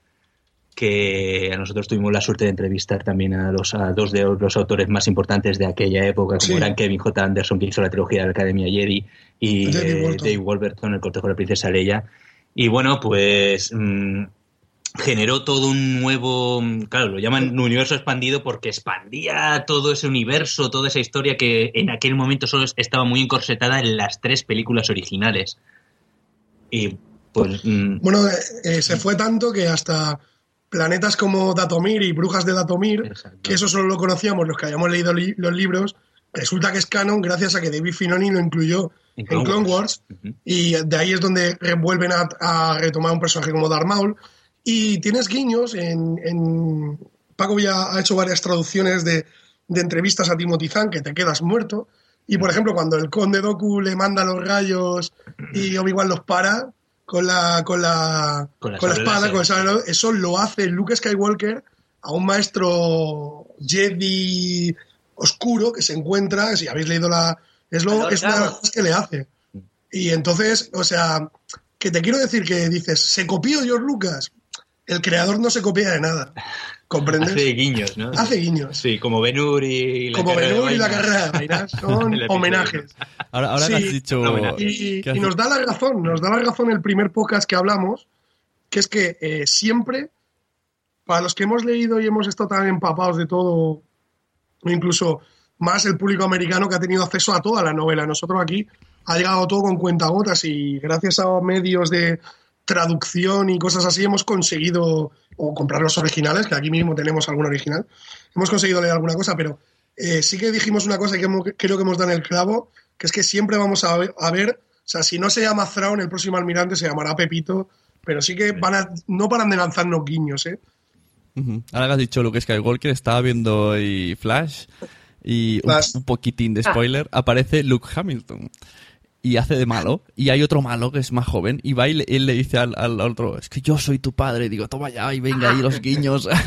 que a nosotros tuvimos la suerte de entrevistar también a, los, a dos de los autores más importantes de aquella época, como Sí. eran Kevin J. Anderson, que hizo la trilogía de la Academia Jedi, y David Walton. Dave Wolverton, el cortejo de la princesa Leia. Y bueno, pues mm, generó todo un nuevo, mm, claro, lo llaman universo expandido porque expandía todo ese universo, toda esa historia que en aquel momento solo estaba muy encorsetada en las tres películas originales. Y pues... mm, Bueno, eh, eh, se fue tanto que hasta planetas como Datomir y Brujas de Datomir, que eso solo lo conocíamos los que habíamos leído li- los libros, resulta que es canon gracias a que David Finoni lo incluyó en Clone Clone, Wars. Wars, y de ahí es donde vuelven a, a retomar un personaje como Darth Maul. Y tienes guiños en... en- Paco ya ha hecho varias traducciones de, de entrevistas a Timothy Zahn que te quedas muerto. Y por ejemplo, cuando el conde Doku le manda los rayos y Obi-Wan los para con la, con la, Con la con la sable espada, con el eso lo hace Luke Skywalker a un maestro Jedi oscuro que se encuentra, si habéis leído la... Es, lo, es una de las cosas que le hace. Y entonces, o sea, que te quiero decir que dices, ¿se copió George Lucas? El creador no se copia de nada. ¿Comprendes? Hace guiños, ¿no? Hace guiños. Sí, como Benur y la Como carrera de Benur y la carrera [laughs] son homenajes. Ahora, ahora Sí, has dicho... Y, y nos da la razón, nos da la razón el primer podcast que hablamos, que es que eh, siempre, para los que hemos leído y hemos estado tan empapados de todo, o incluso más el público americano que ha tenido acceso a toda la novela, nosotros aquí ha llegado todo con cuentagotas y gracias a medios de traducción y cosas así hemos conseguido, o comprar los originales, que aquí mismo tenemos algún original, hemos conseguido leer alguna cosa, pero eh, sí que dijimos una cosa que hemos- creo que hemos dado en el clavo, que es que siempre vamos a ver, a ver, o sea, si no se llama Thrawn, el próximo almirante se llamará Pepito, pero sí que van a, no paran de lanzarnos guiños, ¿eh? Ujú. Ahora que has dicho Luke Skywalker, estaba viendo ahí Flash y un, poquitín de Ah. spoiler, aparece Luke Hamilton y hace de malo y hay otro malo que es más joven y va y le, él le dice al, al otro, es que yo soy tu padre, y digo, toma ya y venga ahí los guiños. [laughs]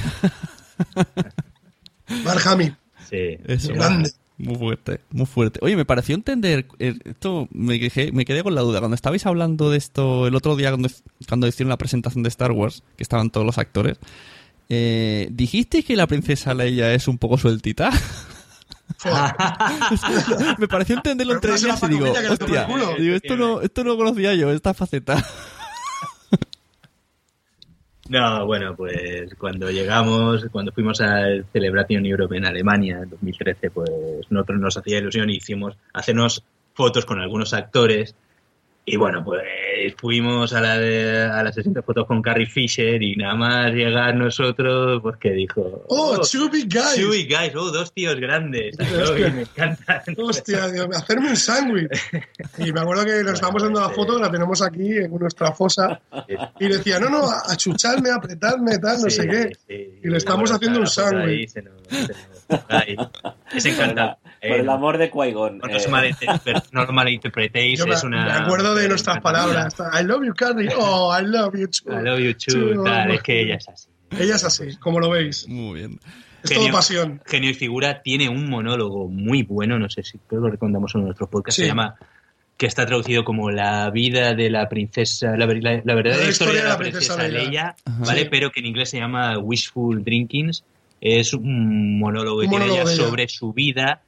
Mark Hamill. Sí. Eso, Grande. muy fuerte, muy fuerte. Oye, me pareció entender, eh, esto me quedé, me quedé con la duda, cuando estabais hablando de esto el otro día cuando, cuando hicieron la presentación de Star Wars, que estaban todos los actores, eh, ¿dijisteis que la princesa Leia es un poco sueltita? [laughs] [laughs] me pareció entenderlo entre líneas y digo, hostia, el culo". digo, esto no, esto no lo conocía yo, esta faceta. [laughs] No, bueno, pues cuando llegamos, cuando fuimos al Celebration Europe en Alemania en 2013, pues nosotros nos hacía ilusión y hicimos hacernos fotos con algunos actores. Y bueno, pues fuimos a la, de- a la sesión de fotos con Carrie Fisher y nada más llegar nosotros, pues que dijo... ¡Oh, two big guys! Two big guys, oh, dos tíos grandes. Hostia. Y me encanta. Hostia, Dios, hacerme un sándwich. Y me acuerdo que nos estábamos dando la foto, la tenemos aquí en nuestra fosa, y decía, no, no, achucharme, apretarme, tal, no Sí, sé qué. sí. Y le estamos haciendo un sándwich. Es encantado. Por el amor de Qui-Gon. No os eh, malinterpre- no lo malinterpretéis, Yo me, es una... me acuerdo de nuestras palabras. I love you, Carrie. Oh, I love you too. I love you too, Too, tal, es que ella es así. Ella es así, como lo veis. Muy bien. Es todo pasión. Genio y figura tiene un monólogo muy bueno, no sé si creo que lo recomendamos en nuestro podcast, Sí. se llama que está traducido como la vida de la princesa, la, la- la verdadera La historia de la princesa, Leia, Ajá. ¿vale? Sí. Pero que en inglés se llama Wishful Drinkings. Es un monólogo que Un tiene monólogo ella de ella. sobre su vida.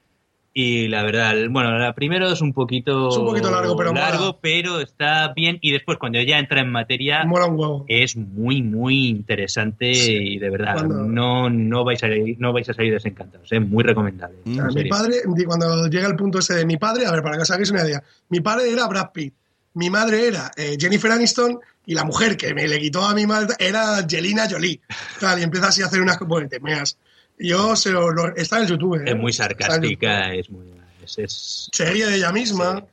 Y la verdad, bueno, la primero es un poquito, Es un poquito largo, pero largo, mola. pero está bien. Y después, cuando ella entra en materia, Mola un huevo. es muy, muy interesante y de verdad, Cuando- no, no, vais a, no vais a salir desencantados. Es muy recomendable. O sea, en mi padre, cuando llega el punto ese de mi padre, a ver, para que os hagáis una idea, mi padre era Brad Pitt, mi madre era eh, Jennifer Aniston y la mujer que me le quitó a mi madre era Angelina Jolie. Tal, y empieza así a hacer unas bueno, te meas. Yo se lo, lo- está en YouTube. ¿eh? Es muy sarcástica, es muy... Es, es- Se ríe de ella misma.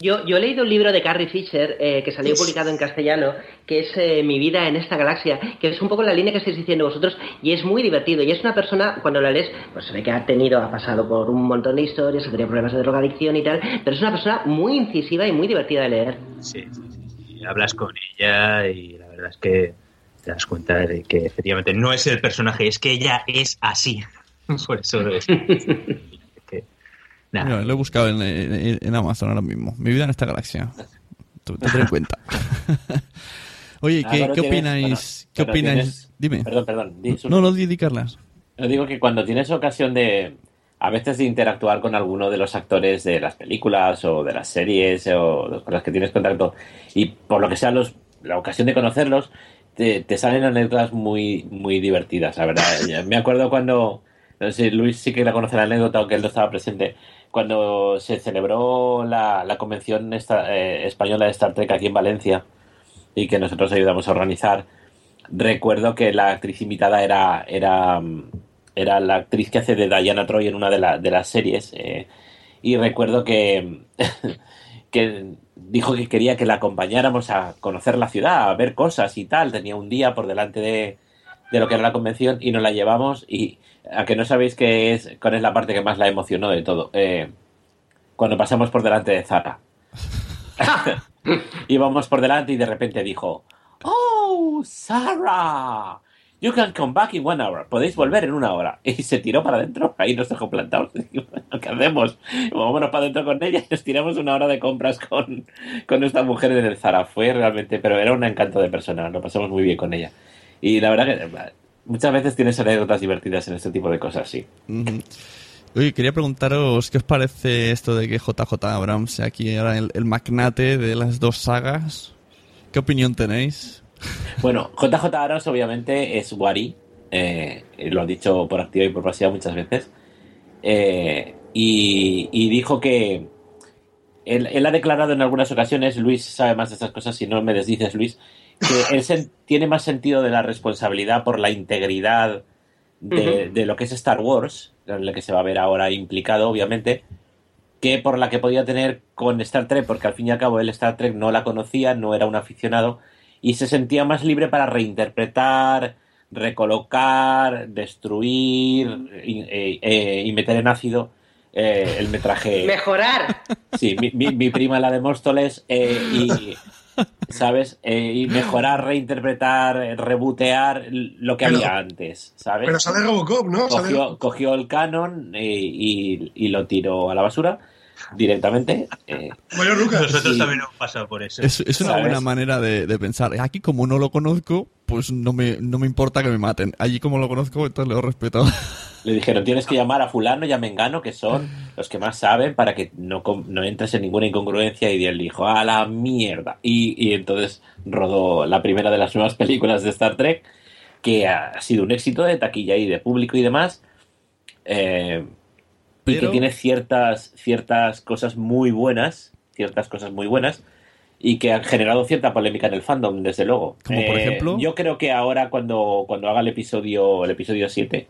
Yo, yo he leído un libro de Carrie Fisher eh, que salió publicado en castellano, que es eh, Mi vida en esta galaxia, que es un poco la línea que estáis diciendo vosotros, y es muy divertido. Y es una persona, cuando la lees, pues se ve que ha tenido, ha pasado por un montón de historias, ha tenido problemas de drogadicción y tal, pero es una persona muy incisiva y muy divertida de leer. sí, sí, sí, sí. Hablas con ella y la verdad es que te das cuenta de que efectivamente no es el personaje, es que ella es así. [laughs] Por eso es. que- nada. Mira, lo he buscado en, en- en Amazon ahora mismo. Mi vida en esta galaxia. Tú- Tendré en cuenta. [laughs] Oye, ¿qué, qué tienes- opináis? bueno, ¿Qué opináis? tienes- Dime. Perdón, perdón. di, No, no, di, di, Carlas. Yo digo que cuando tienes ocasión de, a veces de interactuar con alguno de los actores de las películas o de las series o con las que tienes contacto y por lo que sea los, la ocasión de conocerlos, te, te salen anécdotas muy, muy divertidas, la verdad. [laughs] Me acuerdo cuando, no sé, Luis sí que la conoce la anécdota, aunque él no estaba presente, cuando se celebró la, la convención esta- eh, española de Star Trek aquí en Valencia y que nosotros ayudamos a organizar recuerdo que la actriz invitada era, era, era la actriz que hace de Diana Troy en una de, la- de las series. eh, y recuerdo que, [laughs] que dijo que quería que la acompañáramos a conocer la ciudad, a ver cosas y tal. Tenía un día por delante de, de lo que era la convención y nos la llevamos. Y a que no sabéis qué es, cuál es la parte que más la emocionó de todo. Eh, cuando pasamos por delante de Zara. [laughs] [laughs] Íbamos por delante y de repente dijo, ¡Oh, Sarah! You can come back in one hour. Podéis volver en una hora. [laughs] Y se tiró para adentro. Ahí nos dejó plantados. [laughs] ¿qué hacemos? Vámonos para adentro con ella [laughs] nos tiramos una hora de compras con, con esta mujer en el Zara. Fue realmente, pero era un encanto de persona. Lo pasamos muy bien con ella. Y la verdad que eh, muchas veces tienes anécdotas divertidas en este tipo de cosas, sí. Quería preguntaros qué os parece esto de que JJ Abrams sea aquí ahora el magnate de las dos sagas. ¿Qué opinión tenéis? Bueno, JJ Abrams obviamente es Wari, eh, lo ha dicho por activa y por pasiva muchas veces, eh, y, y dijo que él, él ha declarado en algunas ocasiones, Luis sabe más de estas cosas, si no me desdices Luis, que [laughs] él tiene más sentido de la responsabilidad por la integridad de, de lo que es Star Wars, en el que se va a ver ahora implicado, obviamente, que por la que podía tener con Star Trek, porque al fin y al cabo él Star Trek no la conocía, no era un aficionado, y se sentía más libre para reinterpretar, recolocar, destruir y, eh, eh, y meter en ácido eh, el metraje. [laughs] Mejorar. Sí, mi, mi- mi prima la de Móstoles eh, y, ¿sabes? Eh, y mejorar, reinterpretar, rebotear lo que Pero- había antes, ¿sabes? Pero sale Robocop, ¿no? Cogió, cogió el canon y, y lo tiró a la basura directamente. eh, Bueno, Lucas. Nosotros y- también hemos pasado por eso. Es, es una ¿Sabes? buena manera de, de pensar. Aquí como no lo conozco, pues no me, no me importa que me maten. Allí como lo conozco, entonces lo respeto. [laughs] Le dijeron, tienes que llamar a fulano y a Mengano, que son los que más saben, para que no, no entres en ninguna incongruencia. Y él dijo, a la mierda. Y, y entonces rodó la primera de las nuevas películas de Star Trek, que ha sido un éxito de taquilla y de público y demás. eh, Y que tiene ciertas, ciertas cosas muy buenas, ciertas cosas muy buenas, y que han generado cierta polémica en el fandom, desde luego. Como por Eh, ejemplo. Yo creo que ahora cuando, cuando haga el episodio, el episodio 7,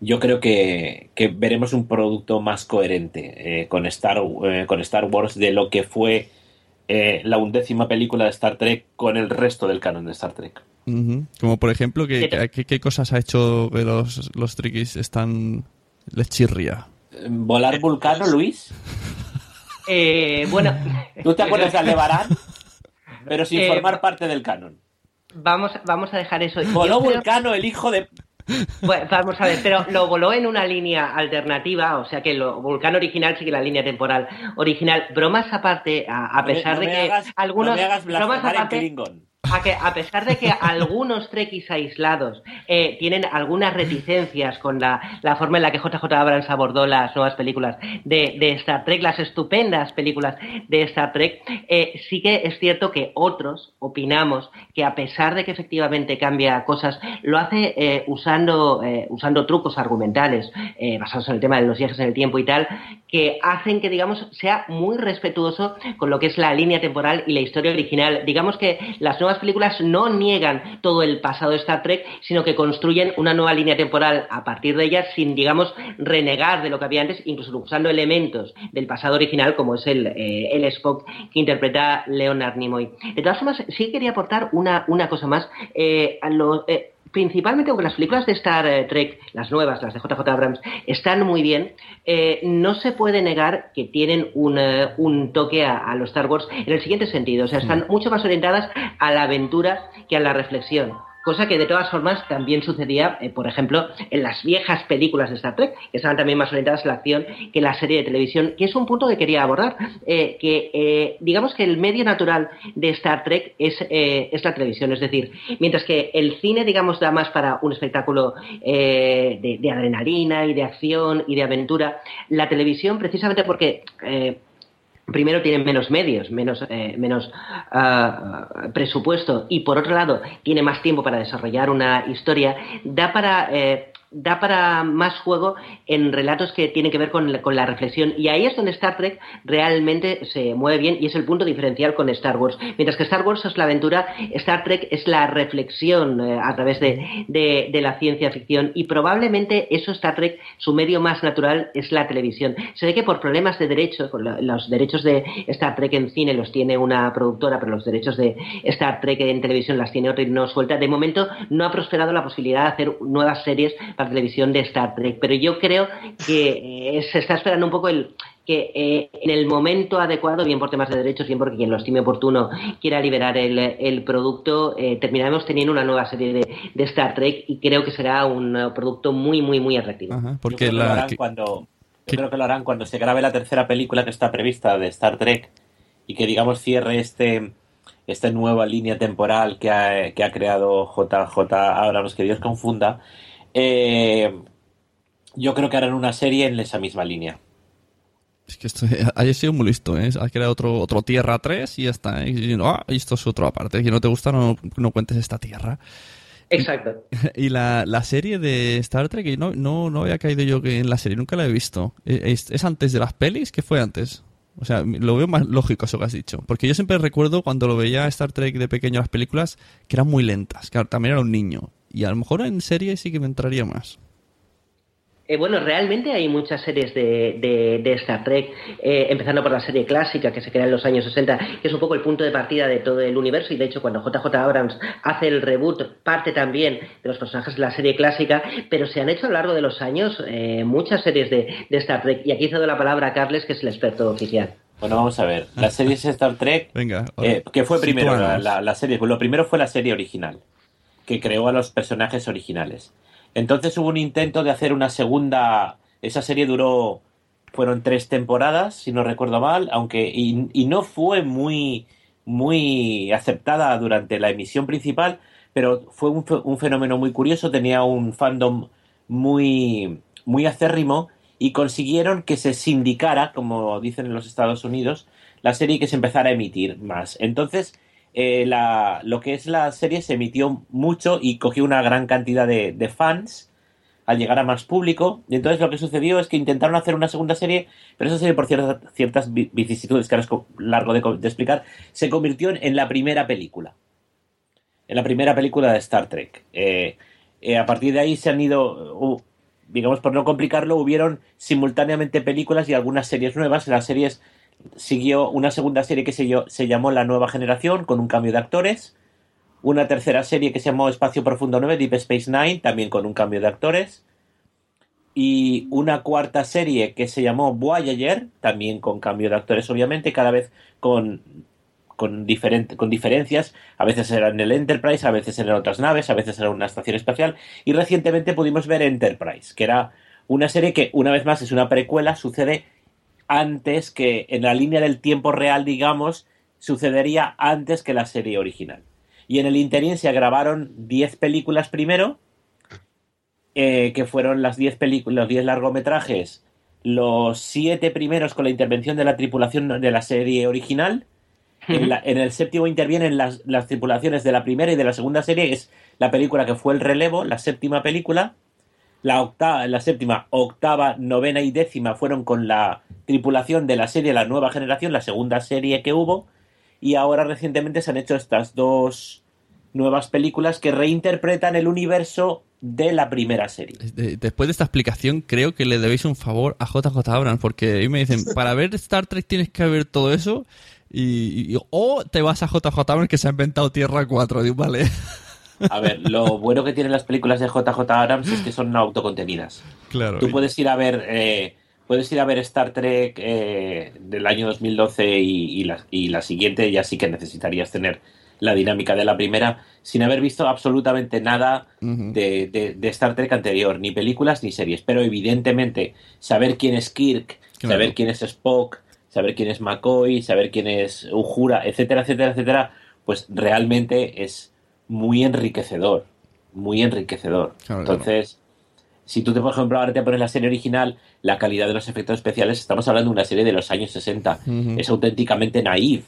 yo creo que, que veremos un producto más coherente eh, con, Star, eh, con Star Wars de lo que fue la undécima película de Star Trek con el resto del canon de Star Trek. Como por ejemplo, ¿qué, qué, qué cosas ha hecho que los, los triquis están... les chirría? ¿Volar Vulcano, Luis? [laughs] Eh, bueno. ¿Tú te acuerdas de Aldebarán? Pero sin Eh, formar parte del canon. Vamos, vamos a dejar eso. Yo Voló creo- Vulcano, el hijo de... Bueno, vamos a ver, pero lo voló en una línea alternativa, o sea que el Vulcano original sigue la línea temporal original. Bromas aparte, a, a No me- pesar no de me que hagas- algunos no me hagas bromas en aparte, Klingon. A, que, a pesar de que algunos trekkies aislados eh, tienen algunas reticencias con la, la forma en la que JJ Abrams abordó las nuevas películas de, de Star Trek, las estupendas películas de Star Trek, eh, sí que es cierto que otros opinamos que a pesar de que efectivamente cambia cosas, lo hace eh, usando, usando trucos argumentales basados en el tema de los viajes en el tiempo y tal, que hacen que, digamos, sea muy respetuoso con lo que es la línea temporal y la historia original. Digamos que las nuevas películas no niegan todo el pasado de Star Trek, sino que construyen una nueva línea temporal a partir de ellas sin, digamos, renegar de lo que había antes, incluso usando elementos del pasado original, como es el, eh, el Spock que interpreta Leonard Nimoy. De todas formas, sí quería aportar una, una cosa más. Eh, a lo- eh, principalmente aunque las películas de Star eh, Trek, las nuevas, las de JJ Abrams, están muy bien, eh, no se puede negar que tienen un, eh, un toque a, a los Star Wars en el siguiente sentido. O sea, están mucho más orientadas a la aventura que a la reflexión. Cosa que de todas formas también sucedía, eh, por ejemplo, en las viejas películas de Star Trek, que estaban también más orientadas a la acción que la serie de televisión, que es un punto que quería abordar, eh, que eh, digamos que el medio natural de Star Trek es, la televisión, es decir, mientras que el cine, digamos, da más para un espectáculo de, adrenalina y de acción y de aventura, la televisión, precisamente porque primero tienen menos medios, menos, eh, menos uh, presupuesto y por otro lado tiene más tiempo para desarrollar una historia, da para eh, da para más juego en relatos que tienen que ver con la, con la, reflexión. Y ahí es donde Star Trek realmente se mueve bien y es el punto diferencial con Star Wars. Mientras que Star Wars es la aventura, Star Trek es la reflexión eh, a través de, de, la ciencia ficción. Y probablemente eso Star Trek, su medio más natural es la televisión. Se ve que por problemas de derecho, los derechos de Star Trek en cine los tiene una productora, pero los derechos de Star Trek en televisión las tiene otra y no suelta. De momento no ha prosperado la posibilidad de hacer nuevas series la televisión de Star Trek. Pero yo creo que eh, se está esperando un poco el que eh, en el momento adecuado, bien por temas de derechos, bien porque quien lo estime oportuno quiera liberar el, producto, eh, terminaremos teniendo una nueva serie de, Star Trek y creo que será un producto muy, muy, muy atractivo. porque yo creo, que cuando, creo que lo harán cuando se grabe la tercera película que está prevista de Star Trek y que, digamos, cierre este esta nueva línea temporal que ha, que ha creado JJ Abrams, que Dios confunda, eh, yo creo que harán una serie en esa misma línea. Es que esto, haya sido muy listo, ¿eh? Ha creado otro, otro Tierra 3 y ya está. ¿eh? Y, ah, esto es otro aparte. Si no te gusta, no, no cuentes esta Tierra. Exacto. [laughs] Y la, la, serie de Star Trek, no, no, no había caído yo en la serie, nunca la he visto. ¿Es, ¿Es, antes de las pelis? ¿Qué fue antes? O sea, lo veo más lógico eso que has dicho. Porque yo siempre recuerdo cuando lo veía Star Trek de pequeño las películas que eran muy lentas. Que también era un niño. Y a lo mejor en serie sí que me entraría más. Eh, bueno, realmente hay muchas series de, de, Star Trek, eh, empezando por la serie clásica que se crea en los años 60, que es un poco el punto de partida de todo el universo, y de hecho cuando JJ Abrams hace el reboot, parte también de los personajes de la serie clásica, pero se han hecho a lo largo de los años eh, muchas series de, Star Trek, y aquí cedo la palabra a Carles, que es el experto oficial. Bueno, vamos a ver. La serie es Star Trek, [laughs] Venga, que fue primero la, la, serie, lo primero fue la serie original que creó a los personajes originales. Entonces hubo un intento de hacer una segunda. Esa serie duró. Fueron tres temporadas, si no recuerdo mal, aunque. Y, no fue muy. muy aceptada durante la emisión principal, pero fue un, un fenómeno muy curioso. Tenía un fandom muy. muy acérrimo y consiguieron que se sindicara, como dicen en los Estados Unidos, la serie que se empezara a emitir más. Entonces eh, la, lo que es la serie se emitió mucho y cogió una gran cantidad de, fans al llegar a más público. Y entonces lo que sucedió es que intentaron hacer una segunda serie, pero esa serie, por ciertas, ciertas vicisitudes que ahora es largo de, explicar, se convirtió en, la primera película. En la primera película de Star Trek. Eh, eh, a partir de ahí se han ido, digamos, por no complicarlo, hubieron simultáneamente películas y algunas series nuevas. Las series siguió una segunda serie que se, se llamó La Nueva Generación, con un cambio de actores. Una tercera serie que se llamó Espacio Profundo 9, Deep Space Nine, también con un cambio de actores. Y una cuarta serie que se llamó Voyager, también con cambio de actores, obviamente, cada vez con, con, con diferencias. A veces era en el Enterprise, a veces eran otras naves, a veces era una estación espacial. Y recientemente pudimos ver Enterprise, que era una serie que, una vez más, es una precuela, sucede antes que en la línea del tiempo real, digamos, sucedería antes que la serie original. Y en el interín se grabaron 10 películas primero, eh, que fueron las 10 películas, los 10 largometrajes, los 7 primeros con la intervención de la tripulación de la serie original. En, el séptimo intervienen las, las tripulaciones de la primera y de la segunda serie, es la película que fue el relevo, la séptima película la octava, la séptima, octava, novena y décima fueron con la tripulación de la serie La Nueva Generación, la segunda serie que hubo, y ahora recientemente se han hecho estas dos nuevas películas que reinterpretan el universo de la primera serie. Después de esta explicación, creo que le debéis un favor a JJ Abrams, porque ahí me dicen, [laughs] para ver Star Trek tienes que ver todo eso, y, o te vas a JJ Abrams que se ha inventado Tierra 4, digo, vale. A ver, lo bueno que tienen las películas de JJ Abrams es que son autocontenidas. Claro. Tú puedes ir a ver, eh, puedes ir a ver Star Trek eh, del año 2012 y, la, y la siguiente ya sí que necesitarías tener la dinámica de la primera sin haber visto absolutamente nada de, de- de Star Trek anterior, ni películas ni series. Pero evidentemente, saber quién es Kirk, Claro. saber quién es Spock, saber quién es McCoy, saber quién es Uhura, etcétera, etcétera, etcétera, pues realmente es muy enriquecedor. Muy enriquecedor. Claro, Entonces, si tú, te, por ejemplo, ahora te pones la serie original, la calidad de los efectos especiales, estamos hablando de una serie de los años 60. Ujú. Es auténticamente naive.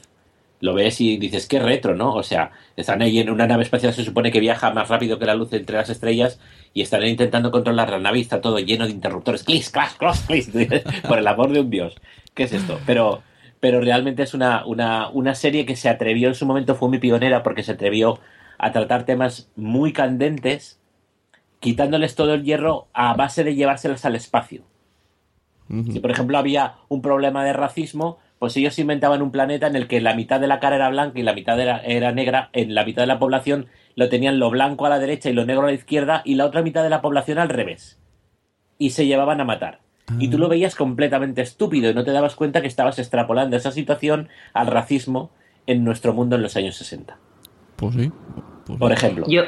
Lo ves y dices, qué retro, ¿no? O sea, están ahí en una nave espacial, se supone que viaja más rápido que la luz entre las estrellas y están ahí intentando controlar la nave y está todo lleno de interruptores. Clis, clas, clas, clis. [laughs] Por el amor de un dios. ¿Qué es esto? Pero, pero realmente es una, una, una serie que se atrevió en su momento, fue muy pionera porque se atrevió a tratar temas muy candentes, quitándoles todo el hierro a base de llevárselos al espacio. Si, por ejemplo, había un problema de racismo, pues ellos inventaban un planeta en el que la mitad de la cara era blanca y la mitad era, era negra. En la mitad de la población lo tenían lo blanco a la derecha y lo negro a la izquierda y la otra mitad de la población al revés. Y se llevaban a matar. Y tú lo veías completamente estúpido y no te dabas cuenta que estabas extrapolando esa situación al racismo en nuestro mundo en los años 60. Pues sí. Por ejemplo. Yo,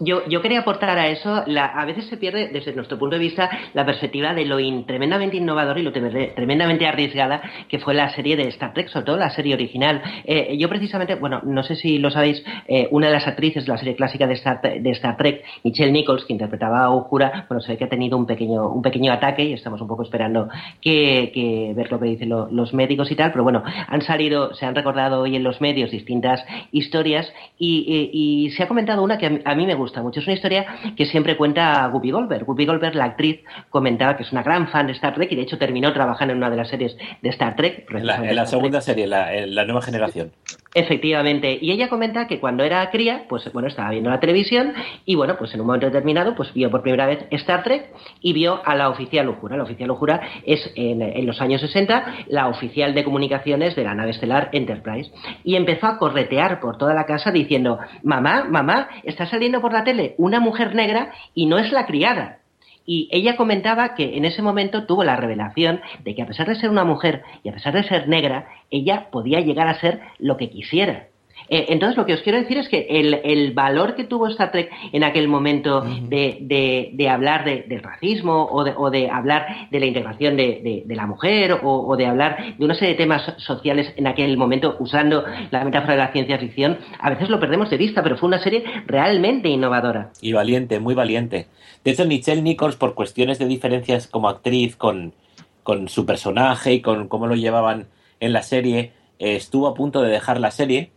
yo, yo quería aportar a eso, la- a veces se pierde desde nuestro punto de vista la perspectiva de lo in- tremendamente innovador y lo tre- tremendamente arriesgada que fue la serie de Star Trek, sobre todo la serie original. Eh, yo precisamente, bueno, no sé si lo sabéis, eh, una de las actrices de la serie clásica de Star, de Star Trek, Michelle Nichols, que interpretaba a Uhura, bueno, se ve que ha tenido un pequeño, un pequeño ataque y estamos un poco esperando que, ver lo que dicen lo- los médicos y tal, pero bueno, han salido, se han recordado hoy en los medios distintas historias y, se ha comentado una que a a mí me gusta mucho. Es una historia que siempre cuenta Guppy Goldberg. Guppy Goldberg, la actriz, comentaba que es una gran fan de Star Trek y de hecho terminó trabajando en una de las series de Star Trek. En la, en la segunda serie, la, en la nueva generación. Efectivamente, y ella comenta que cuando era cría, pues bueno, estaba viendo la televisión y bueno, pues en un momento determinado, pues vio por primera vez Star Trek y vio a la oficial Uhura. La oficial Uhura es en, en los años 60 la oficial de comunicaciones de la nave estelar Enterprise y empezó a corretear por toda la casa diciendo, mamá, mamá, está saliendo por la tele una mujer negra y no es la criada. Y ella comentaba que en ese momento tuvo la revelación de que a pesar de ser una mujer y a pesar de ser negra, ella podía llegar a ser lo que quisiera. Eh, entonces, lo que os quiero decir es que el, el valor que tuvo Star Trek en aquel momento de, de- de hablar de- del racismo o de, o de hablar de la integración de, de- de la mujer o, o de hablar de una serie de temas sociales en aquel momento usando la metáfora de la ciencia ficción, a veces lo perdemos de vista, pero fue una serie realmente innovadora. Y valiente, muy valiente. De hecho, Michelle Nichols, por cuestiones de diferencias como actriz con, con su personaje y con cómo lo llevaban en la serie, eh, estuvo a punto de dejar la serie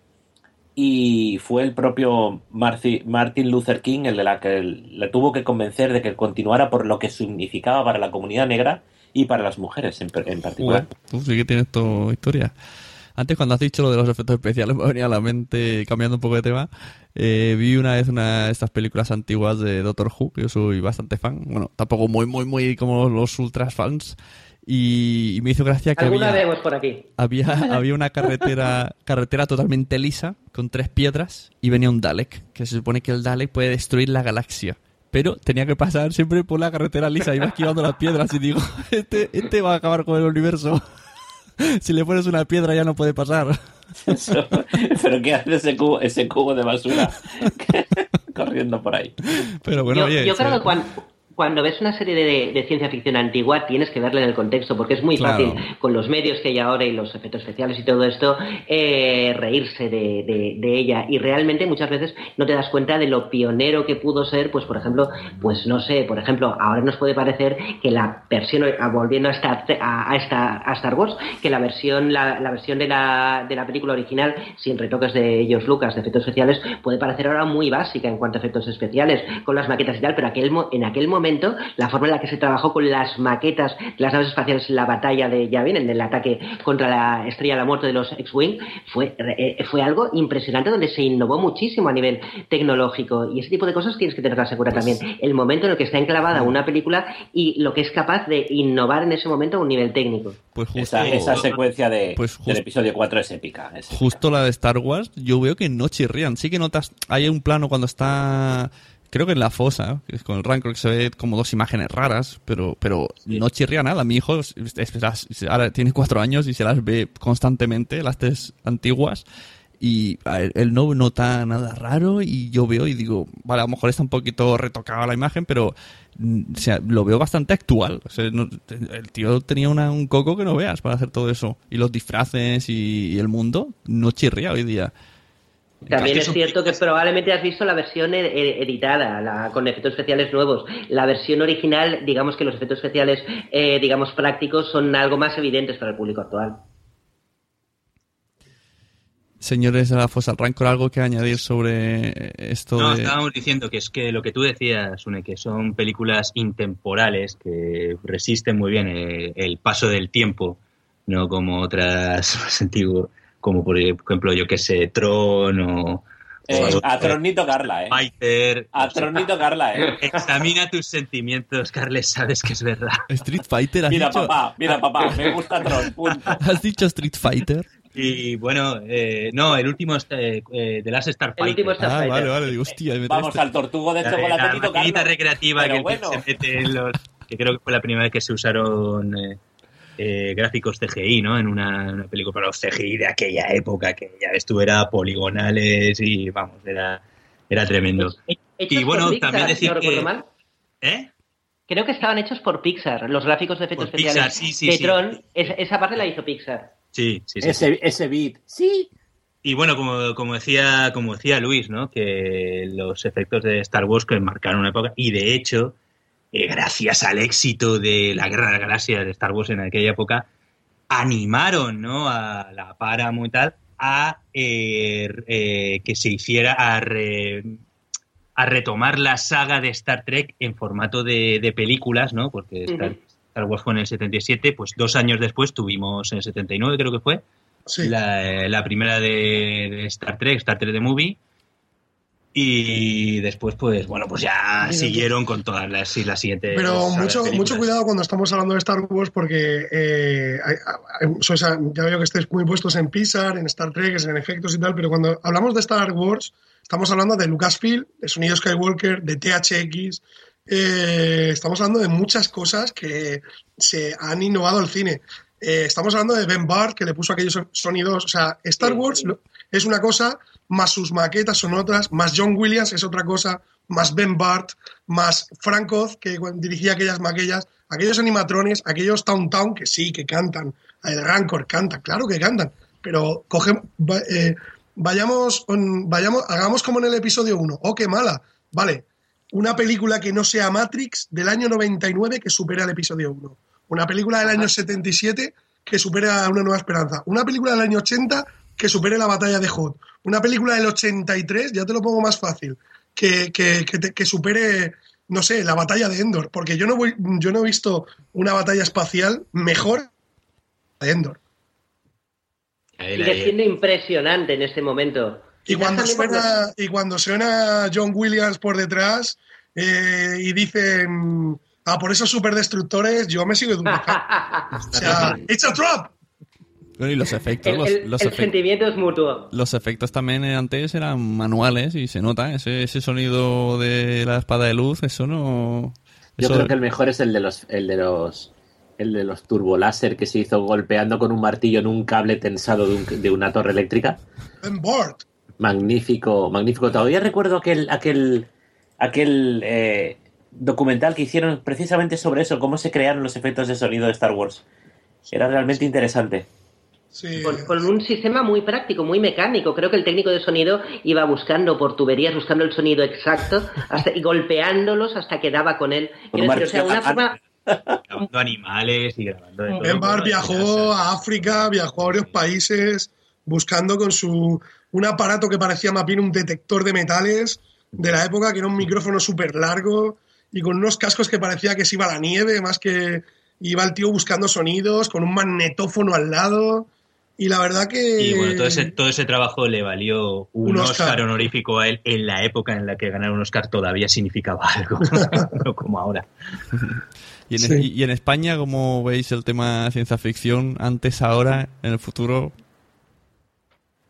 y fue el propio Martin Luther King el de la que la tuvo que convencer de que continuara por lo que significaba para la comunidad negra y para las mujeres en, en particular. Tú sí que tienes tu historia. Antes, cuando has dicho lo de los efectos especiales, [laughs] me venía a la mente, cambiando un poco de tema, eh, vi una vez una de estas películas antiguas de Doctor Who, que yo soy bastante fan. Bueno, tampoco muy, muy, muy como los ultras fans. Y, y me hizo gracia que Alguna había, vemos por aquí. había, [laughs] había una carretera, carretera totalmente lisa, con tres piedras, y venía un Dalek, que se supone que el Dalek puede destruir la galaxia. Pero tenía que pasar siempre por la carretera lisa, iba esquivando las piedras y digo, [laughs] este, este va a acabar con el universo. [laughs] si le pones una piedra ya no puede pasar. Eso- Pero ¿qué hace ese cubo, ese cubo de basura corriendo por ahí? Pero bueno, yo, oye, yo creo que cuando, cuando ves una serie de, de ciencia ficción antigua tienes que verla en el contexto porque es muy Claro. fácil con los medios que hay ahora y los efectos especiales y todo esto eh, reírse de, de- de ella y realmente muchas veces no te das cuenta de lo pionero que pudo ser pues por ejemplo pues no sé por ejemplo ahora nos puede parecer que la versión ah, volviendo a Star, a, a esta- a Star Wars que la versión la, la versión de la, de la película original sin retoques de George Lucas de efectos especiales puede parecer ahora muy básica en cuanto a efectos especiales con las maquetas y tal pero aquel, en aquel momento la forma en la que se trabajó con las maquetas de las naves espaciales en la batalla de Yavin en el ataque contra la estrella de la muerte de los X-Wing fue, eh, fue algo impresionante donde se innovó muchísimo a nivel tecnológico y ese tipo de cosas tienes que tenerlas segura también el momento en el que está enclavada una película y lo que es capaz de innovar en ese momento a un nivel técnico Pues justo, Esa, esa secuencia de, Pues del episodio 4 es épica. es justo la de Star Wars, yo veo que no chirrían. Sí que notas, hay un plano cuando está, creo que en la fosa, con el Rancor, que se ve como dos imágenes raras, pero, pero no chirría nada. Mi hijo es- es- ahora tiene cuatro años y se las ve constantemente, las tres antiguas. y él, él no nota nada raro y yo veo y digo, vale, a lo mejor está un poquito retocada la imagen, pero mm, o sea, lo veo bastante actual. O sea, no- el tío tenía una- un coco que no veas para hacer todo eso. Y los disfraces y, y el mundo no chirría hoy día. También Es cierto que probablemente has visto la versión editada, la, con efectos especiales nuevos. La versión original, digamos que los efectos especiales, eh, digamos, prácticos son algo más evidentes para el público actual. Señores de la Fosa Rancor, ¿algo que añadir sobre esto? No, de- estábamos diciendo que es que lo que tú decías, Sune, que son películas intemporales que resisten muy bien eh, el paso del tiempo, no como otras [laughs] más antiguas, como por ejemplo, yo que sé, Tron o... Eh, o- a Tronito Carla, ¿eh? Fighter. A Tronito Carla, ¿eh? Examina tus sentimientos, Carles, sabes que es verdad. Street Fighter, has Mira, dicho. papá, mira, papá, me gusta Tron, punto. [laughs] ¿Has dicho Street Fighter? Y bueno, eh, no, el último eh, eh, de las Starfighter. último Ah, vale, vale, hostia. me Vamos al tortugo de La, chocolate la Tito maquinita recreativa Pero que, bueno. se mete en los... Que creo que fue la primera vez que se usaron eh, eh, gráficos CGI, ¿no? En una, una película para los CGI de aquella época, que ya ves tú, era poligonales y, vamos, era, era tremendo. Hechos Y bueno, por Pixar, también decir no que... mal. ¿Eh? Creo que estaban hechos por Pixar, los gráficos de efectos Por Pixar, especiales sí, sí, de sí. Es- esa parte la hizo Pixar. Sí, sí, sí. Ese, ese beat. Sí. Y bueno, como, como decía, como decía Luis, ¿no? Que los efectos de Star Wars que marcaron una época, y de hecho, eh, gracias al éxito de la Guerra de las Galaxias de Star Wars en aquella época, animaron, ¿no? A la Paramount y tal, a eh, eh, que se hiciera a, re- a retomar la saga de Star Trek en formato de, de películas, ¿no? Porque Star, Wars fue en el 77, pues dos años después tuvimos en el 79, creo que fue, la, eh, la primera de, de Star Trek, Star Trek The Movie. Y después, pues, bueno, pues ya siguieron con todas las, y las siguientes. Pero mucho, películas. mucho cuidado cuando estamos hablando de Star Wars porque eh, hay- hay- sois a- ya veo que estáis muy puestos en Pixar, en Star Trek, en efectos y tal, pero cuando hablamos de Star Wars estamos hablando de Lucasfilm, de Sonido Skywalker, de THX, eh, estamos hablando de muchas cosas que se han innovado al cine. Eh, estamos hablando de Ben Bart, que le puso aquellos sonidos. O sea, Star Wars es una cosa, más sus maquetas son otras, más John Williams es otra cosa, más Ben Bart, más Frank Oz, que dirigía aquellas maquillas, aquellos animatrones, aquellos Town Town, que sí, que cantan. El Rancor canta, claro que cantan, pero coge, eh, vayamos, vayamos, hagamos como en el episodio 1. Oh, qué mala. Vale, una película que no sea Matrix del año 99 que supere al episodio 1. Una película del año 77 que supere a Una Nueva Esperanza. Una película del año 80 que supere la batalla de Hoth. Una película del 83, ya te lo pongo más fácil, que, que, que, te- que supere, no sé, la batalla de Endor. Porque yo no, voy, yo no he visto una batalla espacial mejor de Endor. Sigue siendo impresionante en este momento. Y cuando, suena, y cuando suena John Williams por detrás eh, y dicen, ah, por esos superdestructores, yo me sigo educando. [laughs] o sea, it's a trap. Bueno, y los efectos, El, los, el- los el efec- sentimiento es mutuo. los efectos también antes eran manuales y se nota ese, ese sonido de la espada de luz, eso no... Yo eso- creo que el mejor es el de los, el de los, el de los turboláser que se hizo golpeando con un martillo en un cable tensado de, un- de una torre eléctrica. Magnífico, magnífico. Todavía recuerdo aquel, aquel, aquel eh, documental que hicieron precisamente sobre eso, cómo se crearon los efectos de sonido de Star Wars. Era realmente interesante. Con, con un sistema muy práctico, muy mecánico. Creo que el técnico de sonido iba buscando por tuberías, buscando el sonido exacto [laughs] hasta, y golpeándolos hasta que daba con él. Quiero un decir, o sea, una forma Grabando animales y grabando de todo. Viajó a África, viajó a varios países buscando con su un aparato que parecía más bien un detector de metales de la época, que era un micrófono súper largo y con unos cascos que parecía que se iba a la nieve, más que iba el tío buscando sonidos, con un magnetófono al lado. Y la verdad que... Y bueno, todo ese, todo ese trabajo le valió un, Un Oscar. Oscar. honorífico a él en la época en la que ganar un Oscar todavía significaba algo, [laughs] no como ahora. Y en, Sí. y en España, ¿cómo veis el tema ciencia ficción antes, ahora, en el futuro?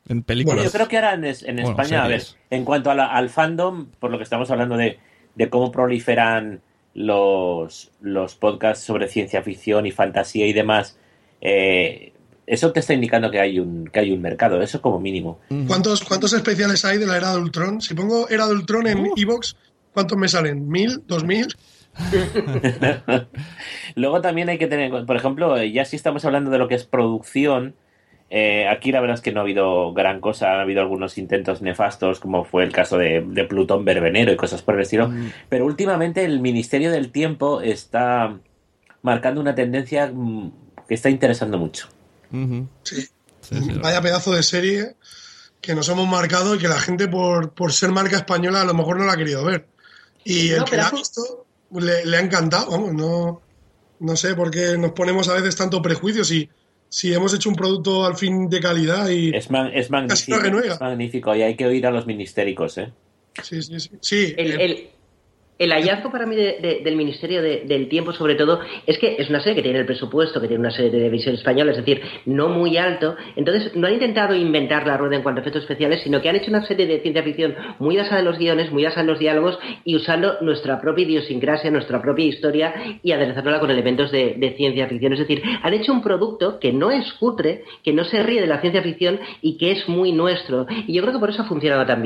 En películas. Yo creo que ahora en, es- en Bueno, España, a ver, en cuanto a la- al fandom, por lo que estamos hablando de, de cómo proliferan los, los podcasts sobre ciencia ficción y fantasía y demás, eh, eso te está indicando que hay un, que hay un mercado, eso como mínimo. ¿Cuántos, ¿Cuántos especiales hay de la era de Ultron? Si pongo era de Ultron en Evox, ¿cuántos me salen? ¿Mil? ¿Dos mil? [laughs] Luego también hay que tener, por ejemplo, ya si estamos hablando de lo que es producción, eh, aquí la verdad es que no ha habido gran cosa, ha habido algunos intentos nefastos, como fue el caso de, de Plutón Verbenero y cosas por el estilo, pero últimamente el Ministerio del Tiempo está marcando una tendencia mm, que está interesando mucho. Sí. Vaya pedazo de serie que nos hemos marcado y que la gente por, por ser marca española a lo mejor no la ha querido ver. Y No, el que la ha visto le, le ha encantado, vamos, no, no sé por qué nos ponemos a veces tanto prejuicios y si hemos hecho un producto al fin de calidad y Es, ma- es casi magnífico, es magnífico y hay que oír a los ministéricos, ¿eh? Sí, sí, sí. sí El, eh, el- el hallazgo para mí de- de- del Ministerio de- del Tiempo, sobre todo, es que es una serie que tiene el presupuesto, que tiene una serie de televisión española, es decir, no muy alto. Entonces, no han intentado inventar la rueda en cuanto a efectos especiales, sino que han hecho una serie de ciencia ficción muy basada en los guiones, muy basada en los diálogos y usando nuestra propia idiosincrasia, nuestra propia historia y aderezándola con elementos de, ciencia ficción. Es decir, han hecho un producto que no es cutre, que no se ríe de la ciencia ficción y que es muy nuestro. Y yo creo que por eso ha funcionado tan.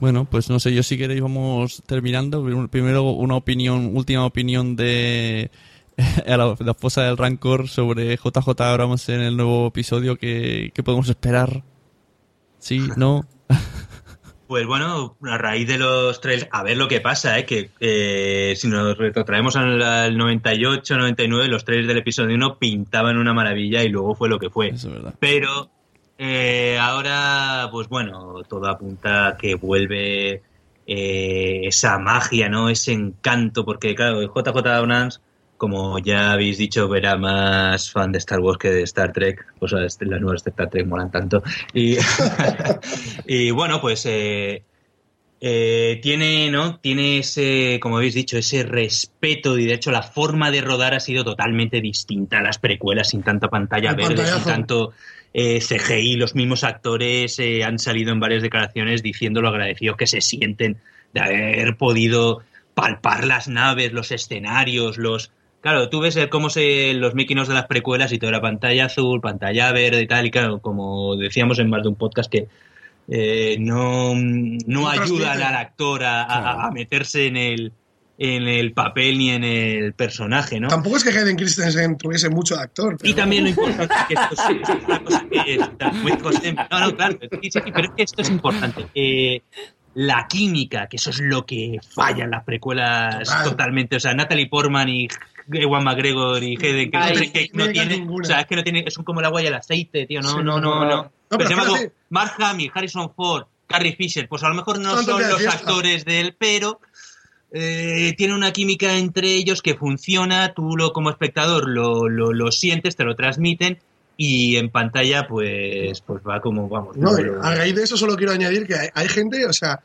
Bueno, pues no sé, yo si queréis vamos terminando. Primero una opinión, última opinión de [laughs] a la, la esposa del Rancor sobre JJ Abrams en el nuevo episodio. que qué podemos esperar? ¿Sí? ¿No? [laughs] Pues bueno, a raíz de los trailers, a ver lo que pasa, ¿eh? que eh, si nos retrotraemos al, al 98, 99, los trailers del episodio 1 pintaban una maravilla y luego fue lo que fue. Pero eh, ahora, pues bueno, todo apunta a que vuelve eh, esa magia, ¿no? Ese encanto, porque claro, JJ Abrams, como ya habéis dicho, era más fan de Star Wars que de Star Trek. Pues las las nuevas de Star Trek molan tanto. Y, [laughs] y bueno, pues eh, eh, tiene, ¿no? Tiene ese, como habéis dicho, ese respeto y de hecho la forma de rodar ha sido totalmente distinta a las precuelas sin tanta pantalla El verde, sin tanto eh, CGI. Los mismos actores eh, han salido en varias declaraciones diciendo lo agradecidos que se sienten de haber podido palpar las naves, los escenarios, los... Claro, tú ves cómo se los making-ofs de las precuelas y toda la pantalla azul, pantalla verde y tal, y claro, como decíamos en más de un podcast que eh, no, no ayudan al actor a, a- a meterse en el, en el papel ni en el personaje, ¿no? Tampoco es que Hayden Christensen tuviese mucho de actor. Y también lo importante que esto es, es una cosa que está muy. No, no, claro, sí, sí, pero es que esto es importante. Eh, la química, que eso es lo que falla en las precuelas Total. totalmente. O sea, Natalie Portman y Ewan McGregor y Hayden Ay, Christensen que no tienen, o sea, es que no tienen, es como el agua y el aceite, tío. No, Sí, no, no, no, no. no. Pero, pero se llama fíjate. Mark Hamill, Harrison Ford, Carrie Fisher, pues a lo mejor no Son son los fiesta. actores de él, pero eh, tiene una química entre ellos que funciona, tú lo como espectador lo, lo, lo sientes, te lo transmiten y en pantalla pues pues va como vamos. No, a raíz de eso solo quiero añadir que hay, hay gente, o sea,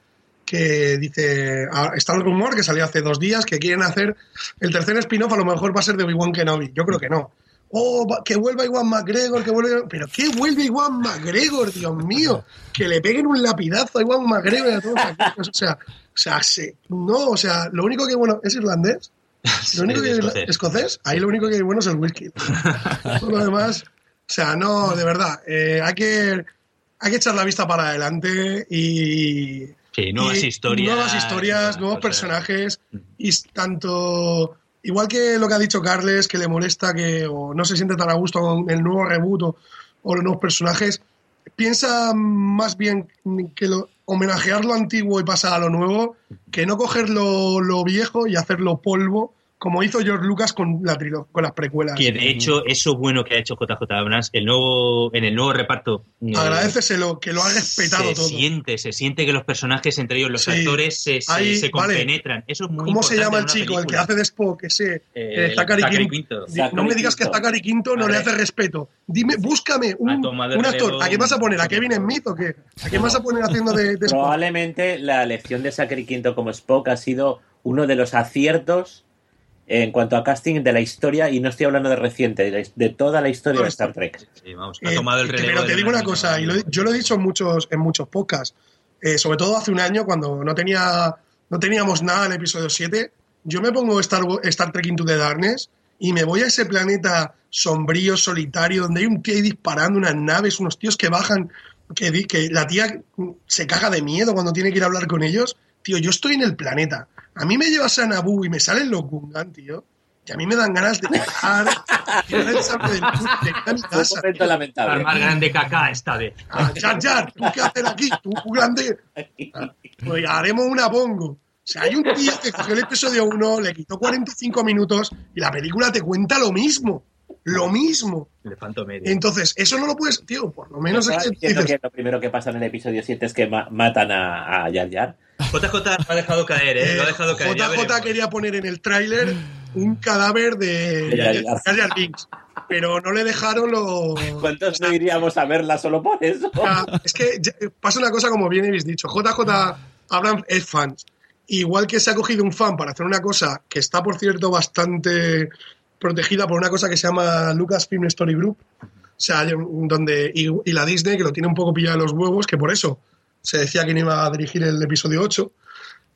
que dice, ah, está el rumor que salió hace dos días que quieren hacer el tercer spin-off, a lo mejor va a ser de Obi-Wan Kenobi. Yo creo que no. Oh, que vuelva Iwan McGregor, que vuelva... Pero ¿qué vuelve Iwan McGregor, Dios mío? Que le peguen un lapidazo a Iwan McGregor y a todos aquellos. O sea, o sea, se- no, o sea, lo único que bueno es irlandés. [laughs] Lo único que escocés. escocés, ahí lo único que hay bueno es el whisky. [laughs] Todo lo demás, o sea, no, de verdad, eh, hay que hay que echar la vista para adelante y Sí, nuevas y historias. nuevas historias, nuevos personajes y s- tanto igual que lo que ha dicho Carles que le molesta que o no se siente tan a gusto con el nuevo reboot o, los nuevos personajes piensa más bien que lo, homenajear lo antiguo y pasar a lo nuevo que no coger lo, lo viejo y hacerlo polvo como hizo George Lucas con la trilo- con las precuelas Que de hecho, eso bueno que ha hecho JJ Abrams, el nuevo, en el nuevo reparto. eh, agradeceselo que lo ha respetado se todo siente, se siente que los personajes, entre ellos los Sí. actores, se, se, Ahí, se vale. compenetran. Eso es muy ¿Cómo se llama el chico? El que película. hace de Spock, ese Eh, eh, Zachary, Zachary Quinto. No me digas que Zachary Zachary Quinto no le hace respeto. Dime, búscame un, un actor. ¿A quién vas a poner? ¿A Kevin Smith o qué? ¿A quién vas a poner haciendo de, de Spock? Probablemente la elección de Zachary Quinto como Spock ha sido uno de los aciertos en cuanto a casting de la historia, y no estoy hablando de reciente, de, toda la historia de Star Trek. Sí, vamos, Eh, pero te digo una cosa, y lo- yo lo he dicho en muchos, en muchos podcasts, eh, sobre todo hace un año cuando no tenía no teníamos nada en el episodio 7, yo me pongo Star, Star Trek Into the Darkness y me voy a ese planeta sombrío, solitario, donde hay un tío ahí disparando unas naves, unos tíos que bajan, que, que la tía se caga de miedo cuando tiene que ir a hablar con ellos. Tío, yo estoy en el planeta. A mí me llevas a Naboo y me salen los Gungan, tío. Que a mí me dan ganas de cagar. quiero el sable del club, de lamentable. La más grande caca esta vez. Ah, Jar Jar, ¿tú qué haces aquí? Tú grande. Ah, Pues haremos una bongo. O sea, hay un tío que cogió el episodio 1, le quitó 45 minutos y la película te cuenta lo mismo. Lo mismo. Elefanto medio. Entonces, eso no lo puedes, tío, por lo menos es ¿Estás que diciendo dices, que lo primero que pasa en el episodio 7 es que ma- matan a, a Jar Jar? JJ lo ha dejado caer, ¿eh? Lo ha dejado caer. ya JJ quería poner en el tráiler un cadáver de. Jar Jar Binks, pero no le dejaron lo... ¿Cuántos no iríamos a verla solo por eso? sea, es que pasa una cosa como bien habéis dicho. JJ Abrams es fan. Igual que se ha cogido un fan para hacer una cosa que está, por cierto, bastante protegida por una cosa que se llama Lucasfilm Story Group. O sea, donde, y, y la Disney, que lo tiene un poco pillado de los huevos, que por eso se decía que no iba a dirigir el episodio 8.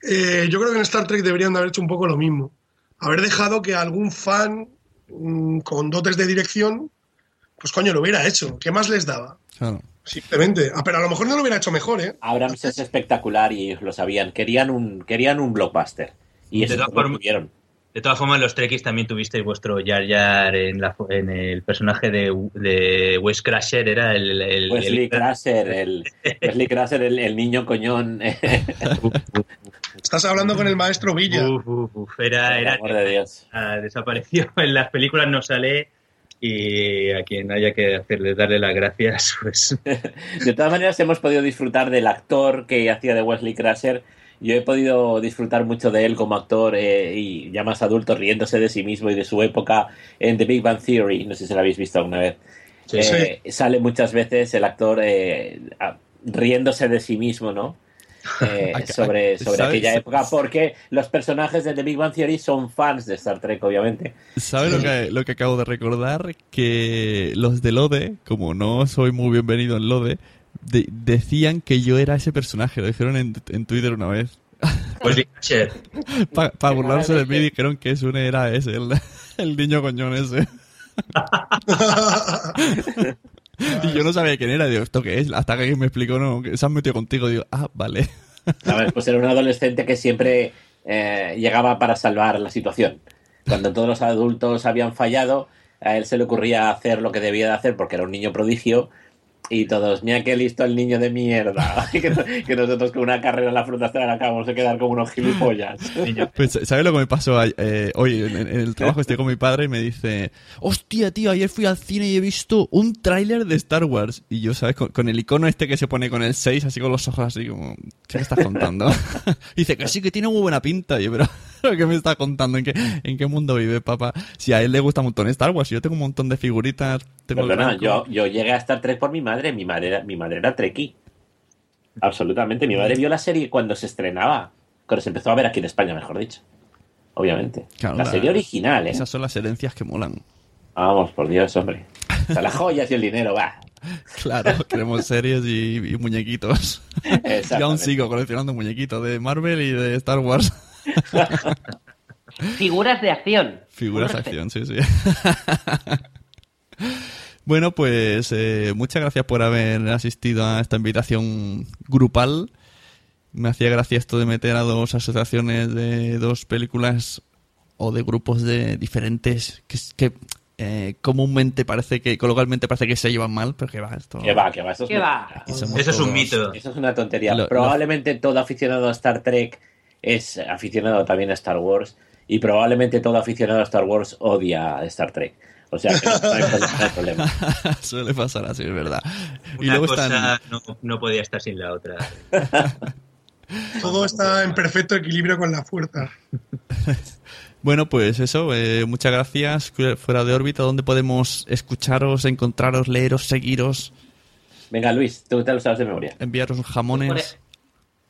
Eh, yo creo que en Star Trek deberían de haber hecho un poco lo mismo. Haber dejado que algún fan mm, con dotes de dirección, pues coño, lo hubiera hecho. ¿Qué más les daba? Claro. Simplemente. Ah, pero a lo mejor no lo hubiera hecho mejor, ¿eh? Abrams es espectacular y ellos lo sabían. Querían un, querían un blockbuster. Y eso lo tuvieron. De todas formas, los Trekkies también tuvisteis vuestro Jar Jar en, la, en el personaje de, de Wes Crusher, era el... el- Wesley el- Crusher, el, Wesley Crusher, el, el niño coñón. Estás hablando con el maestro Villa. Uf, uf, uf, era, Por era, amor de Dios. ah, desapareció [laughs] en las películas, no sale y a quien haya que hacerle darle las gracias, pues [laughs] De todas maneras, hemos podido disfrutar del actor que hacía de Wesley Crusher. Yo he podido disfrutar mucho de él como actor eh, y ya más adulto, riéndose de sí mismo y de su época en The Big Bang Theory. No sé si la habéis visto alguna vez. Sí, Eh, Sale muchas veces el actor eh, riéndose de sí mismo, ¿no? [laughs] Sobre sobre aquella época, porque los personajes de The Big Bang Theory son fans de Star Trek, obviamente. ¿Sabes lo que, lo que acabo de recordar? Que los de Lode, como no soy muy bienvenido en Lode, de- decían que yo era ese personaje. Lo dijeron en, en Twitter una vez. Crusher. Para burlarse de mí dijeron que eso era ese, el, el niño coñón ese. [laughs] y yo no sabía quién era. Digo, ¿esto qué es? Hasta que alguien me explicó, no, que se han metido contigo. Digo, ah, vale. ¿Sabes? Pues era un adolescente que siempre eh, llegaba para salvar la situación. Cuando todos los adultos habían fallado, a él se le ocurría hacer lo que debía de hacer porque era un niño prodigio. Y todos, mira qué listo el niño de mierda. [laughs] que, que nosotros con una carrera en la hasta acabamos de quedar como unos gilipollas. Pues, ¿sabes lo que me pasó eh, hoy en, en el trabajo? Estoy con mi padre y me dice, hostia, tío, ayer fui al cine y he visto un tráiler de Star Wars. Y yo, ¿sabes? Con, con el icono este que se pone con el 6, así con los ojos así como, ¿qué me estás contando? [laughs] dice que sí, que tiene muy buena pinta. Y yo, pero, [laughs] ¿pero ¿qué me estás contando? ¿En qué, ¿En qué mundo vive, papá? Si a él le gusta un montón Star Wars, yo tengo un montón de figuritas. Tengo Perdona, yo, yo llegué a Star Trek por mi madre. Mi madre era, mi madre era Trekkie. Absolutamente. Mi madre vio la serie cuando se estrenaba. Cuando se empezó a ver aquí en España, mejor dicho. Obviamente. Claro, la serie original, ¿eh? Esas son las herencias que molan. Vamos, por Dios, hombre. O sea, las [laughs] joyas y el dinero, va. Claro, queremos series y, y muñequitos. Yo aún sigo coleccionando muñequitos de Marvel y de Star Wars. [laughs] [laughs] Figuras de acción. Figuras de acción, sí, sí. Bueno, pues eh, muchas gracias por haber asistido a esta invitación grupal. Me hacía gracia esto de meter a dos asociaciones de dos películas o de grupos de diferentes que, que eh, comúnmente parece que, coloquialmente parece que se llevan mal, pero que va, esto... Que va, que va. Eso es, ¿Qué va? Eso es un mito. Eso es una tontería. Lo- probablemente todo aficionado a Star Trek es aficionado también a Star Wars. Y probablemente todo aficionado a Star Wars odia a Star Trek. O sea, que no hay, no hay problema. [laughs] Suele pasar así, es verdad. y Una luego cosa están... no, no podía estar sin la otra. [laughs] Todo está en perfecto equilibrio con la fuerza. [laughs] Bueno, pues eso, eh, muchas gracias. Fuera de órbita, ¿dónde podemos escucharos, encontraros, leeros, seguiros, Venga, Luis, tú te lo sabes de memoria. enviaros jamones?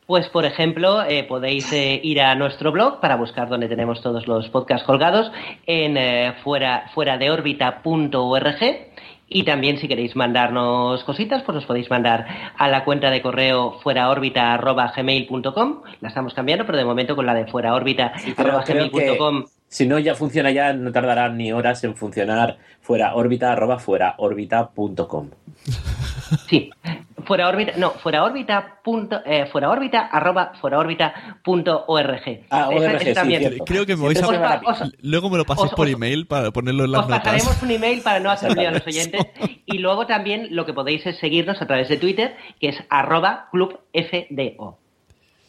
Pues, por ejemplo, eh, podéis eh, ir a nuestro blog para buscar donde tenemos todos los podcasts colgados en eh, fuera, fuera de órbita.org. Y también, si queréis mandarnos cositas, pues nos podéis mandar a la cuenta de correo fueraórbita.gmail.com. La estamos cambiando, pero de momento con la de que- fueraórbita.gmail.com Si no, ya funciona ya, no tardará ni horas en funcionar fuera órbita arroba fuera órbita.com. Sí, fuera órbita, no, fuera órbita punto, eh, fuera órbita arroba fuera órbita punto org. Ah, ORG, ese sí, también. cierto. Creo que me vais a... Os Luego me lo paséis por email para ponerlo en las Os notas. pasaremos un email para no hacer lío a los [laughs] oyentes. Y luego también lo que podéis es seguirnos a través de Twitter, que es arroba clubfdo. Eso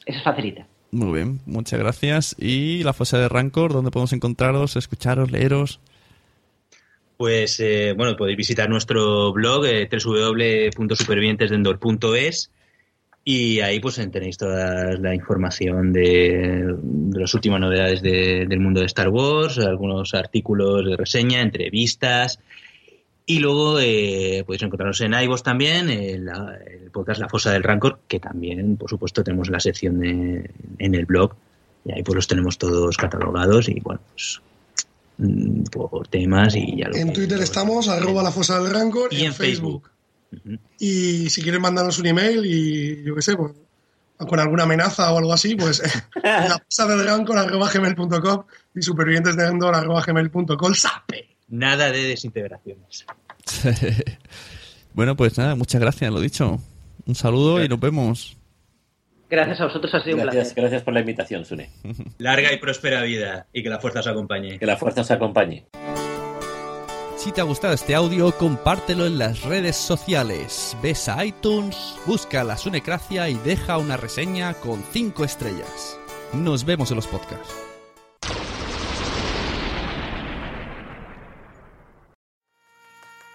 es facilita. Muy bien, muchas gracias. Y la fosa de Rancor, ¿dónde podemos encontraros, escucharos, leeros? Pues eh, bueno, podéis visitar nuestro blog eh, www.supervivientesdendor.es y ahí pues tenéis toda la información de, las últimas novedades de- del mundo de Star Wars, algunos artículos de reseña, entrevistas y luego eh, podéis encontrarnos en iVoox también, el, el podcast La Fosa del Rancor, que también por supuesto tenemos la sección de- en el blog y ahí pues los tenemos todos catalogados y bueno, pues por temas y ya lo En Twitter estamos, arroba la fosa del Rancor, y en Facebook. Y si quieren mandarnos un email y yo qué sé, pues, con alguna amenaza o algo así, pues [laughs] la fosa del Rancor arroba gmail.com y supervivientes de Endor arroba gmail.com. ¡Sape! Nada de desintegraciones. [laughs] bueno, pues nada, muchas gracias, lo dicho. Un saludo y nos vemos. Gracias a vosotros, ha sido un Gracias, placer. gracias por la invitación, Sune. Larga y próspera vida y que la fuerza os acompañe. Que la fuerza os acompañe. Si te ha gustado este audio, compártelo en las redes sociales. Ves a iTunes, busca la Sunecracia y deja una reseña con 5 estrellas. Nos vemos en los podcasts.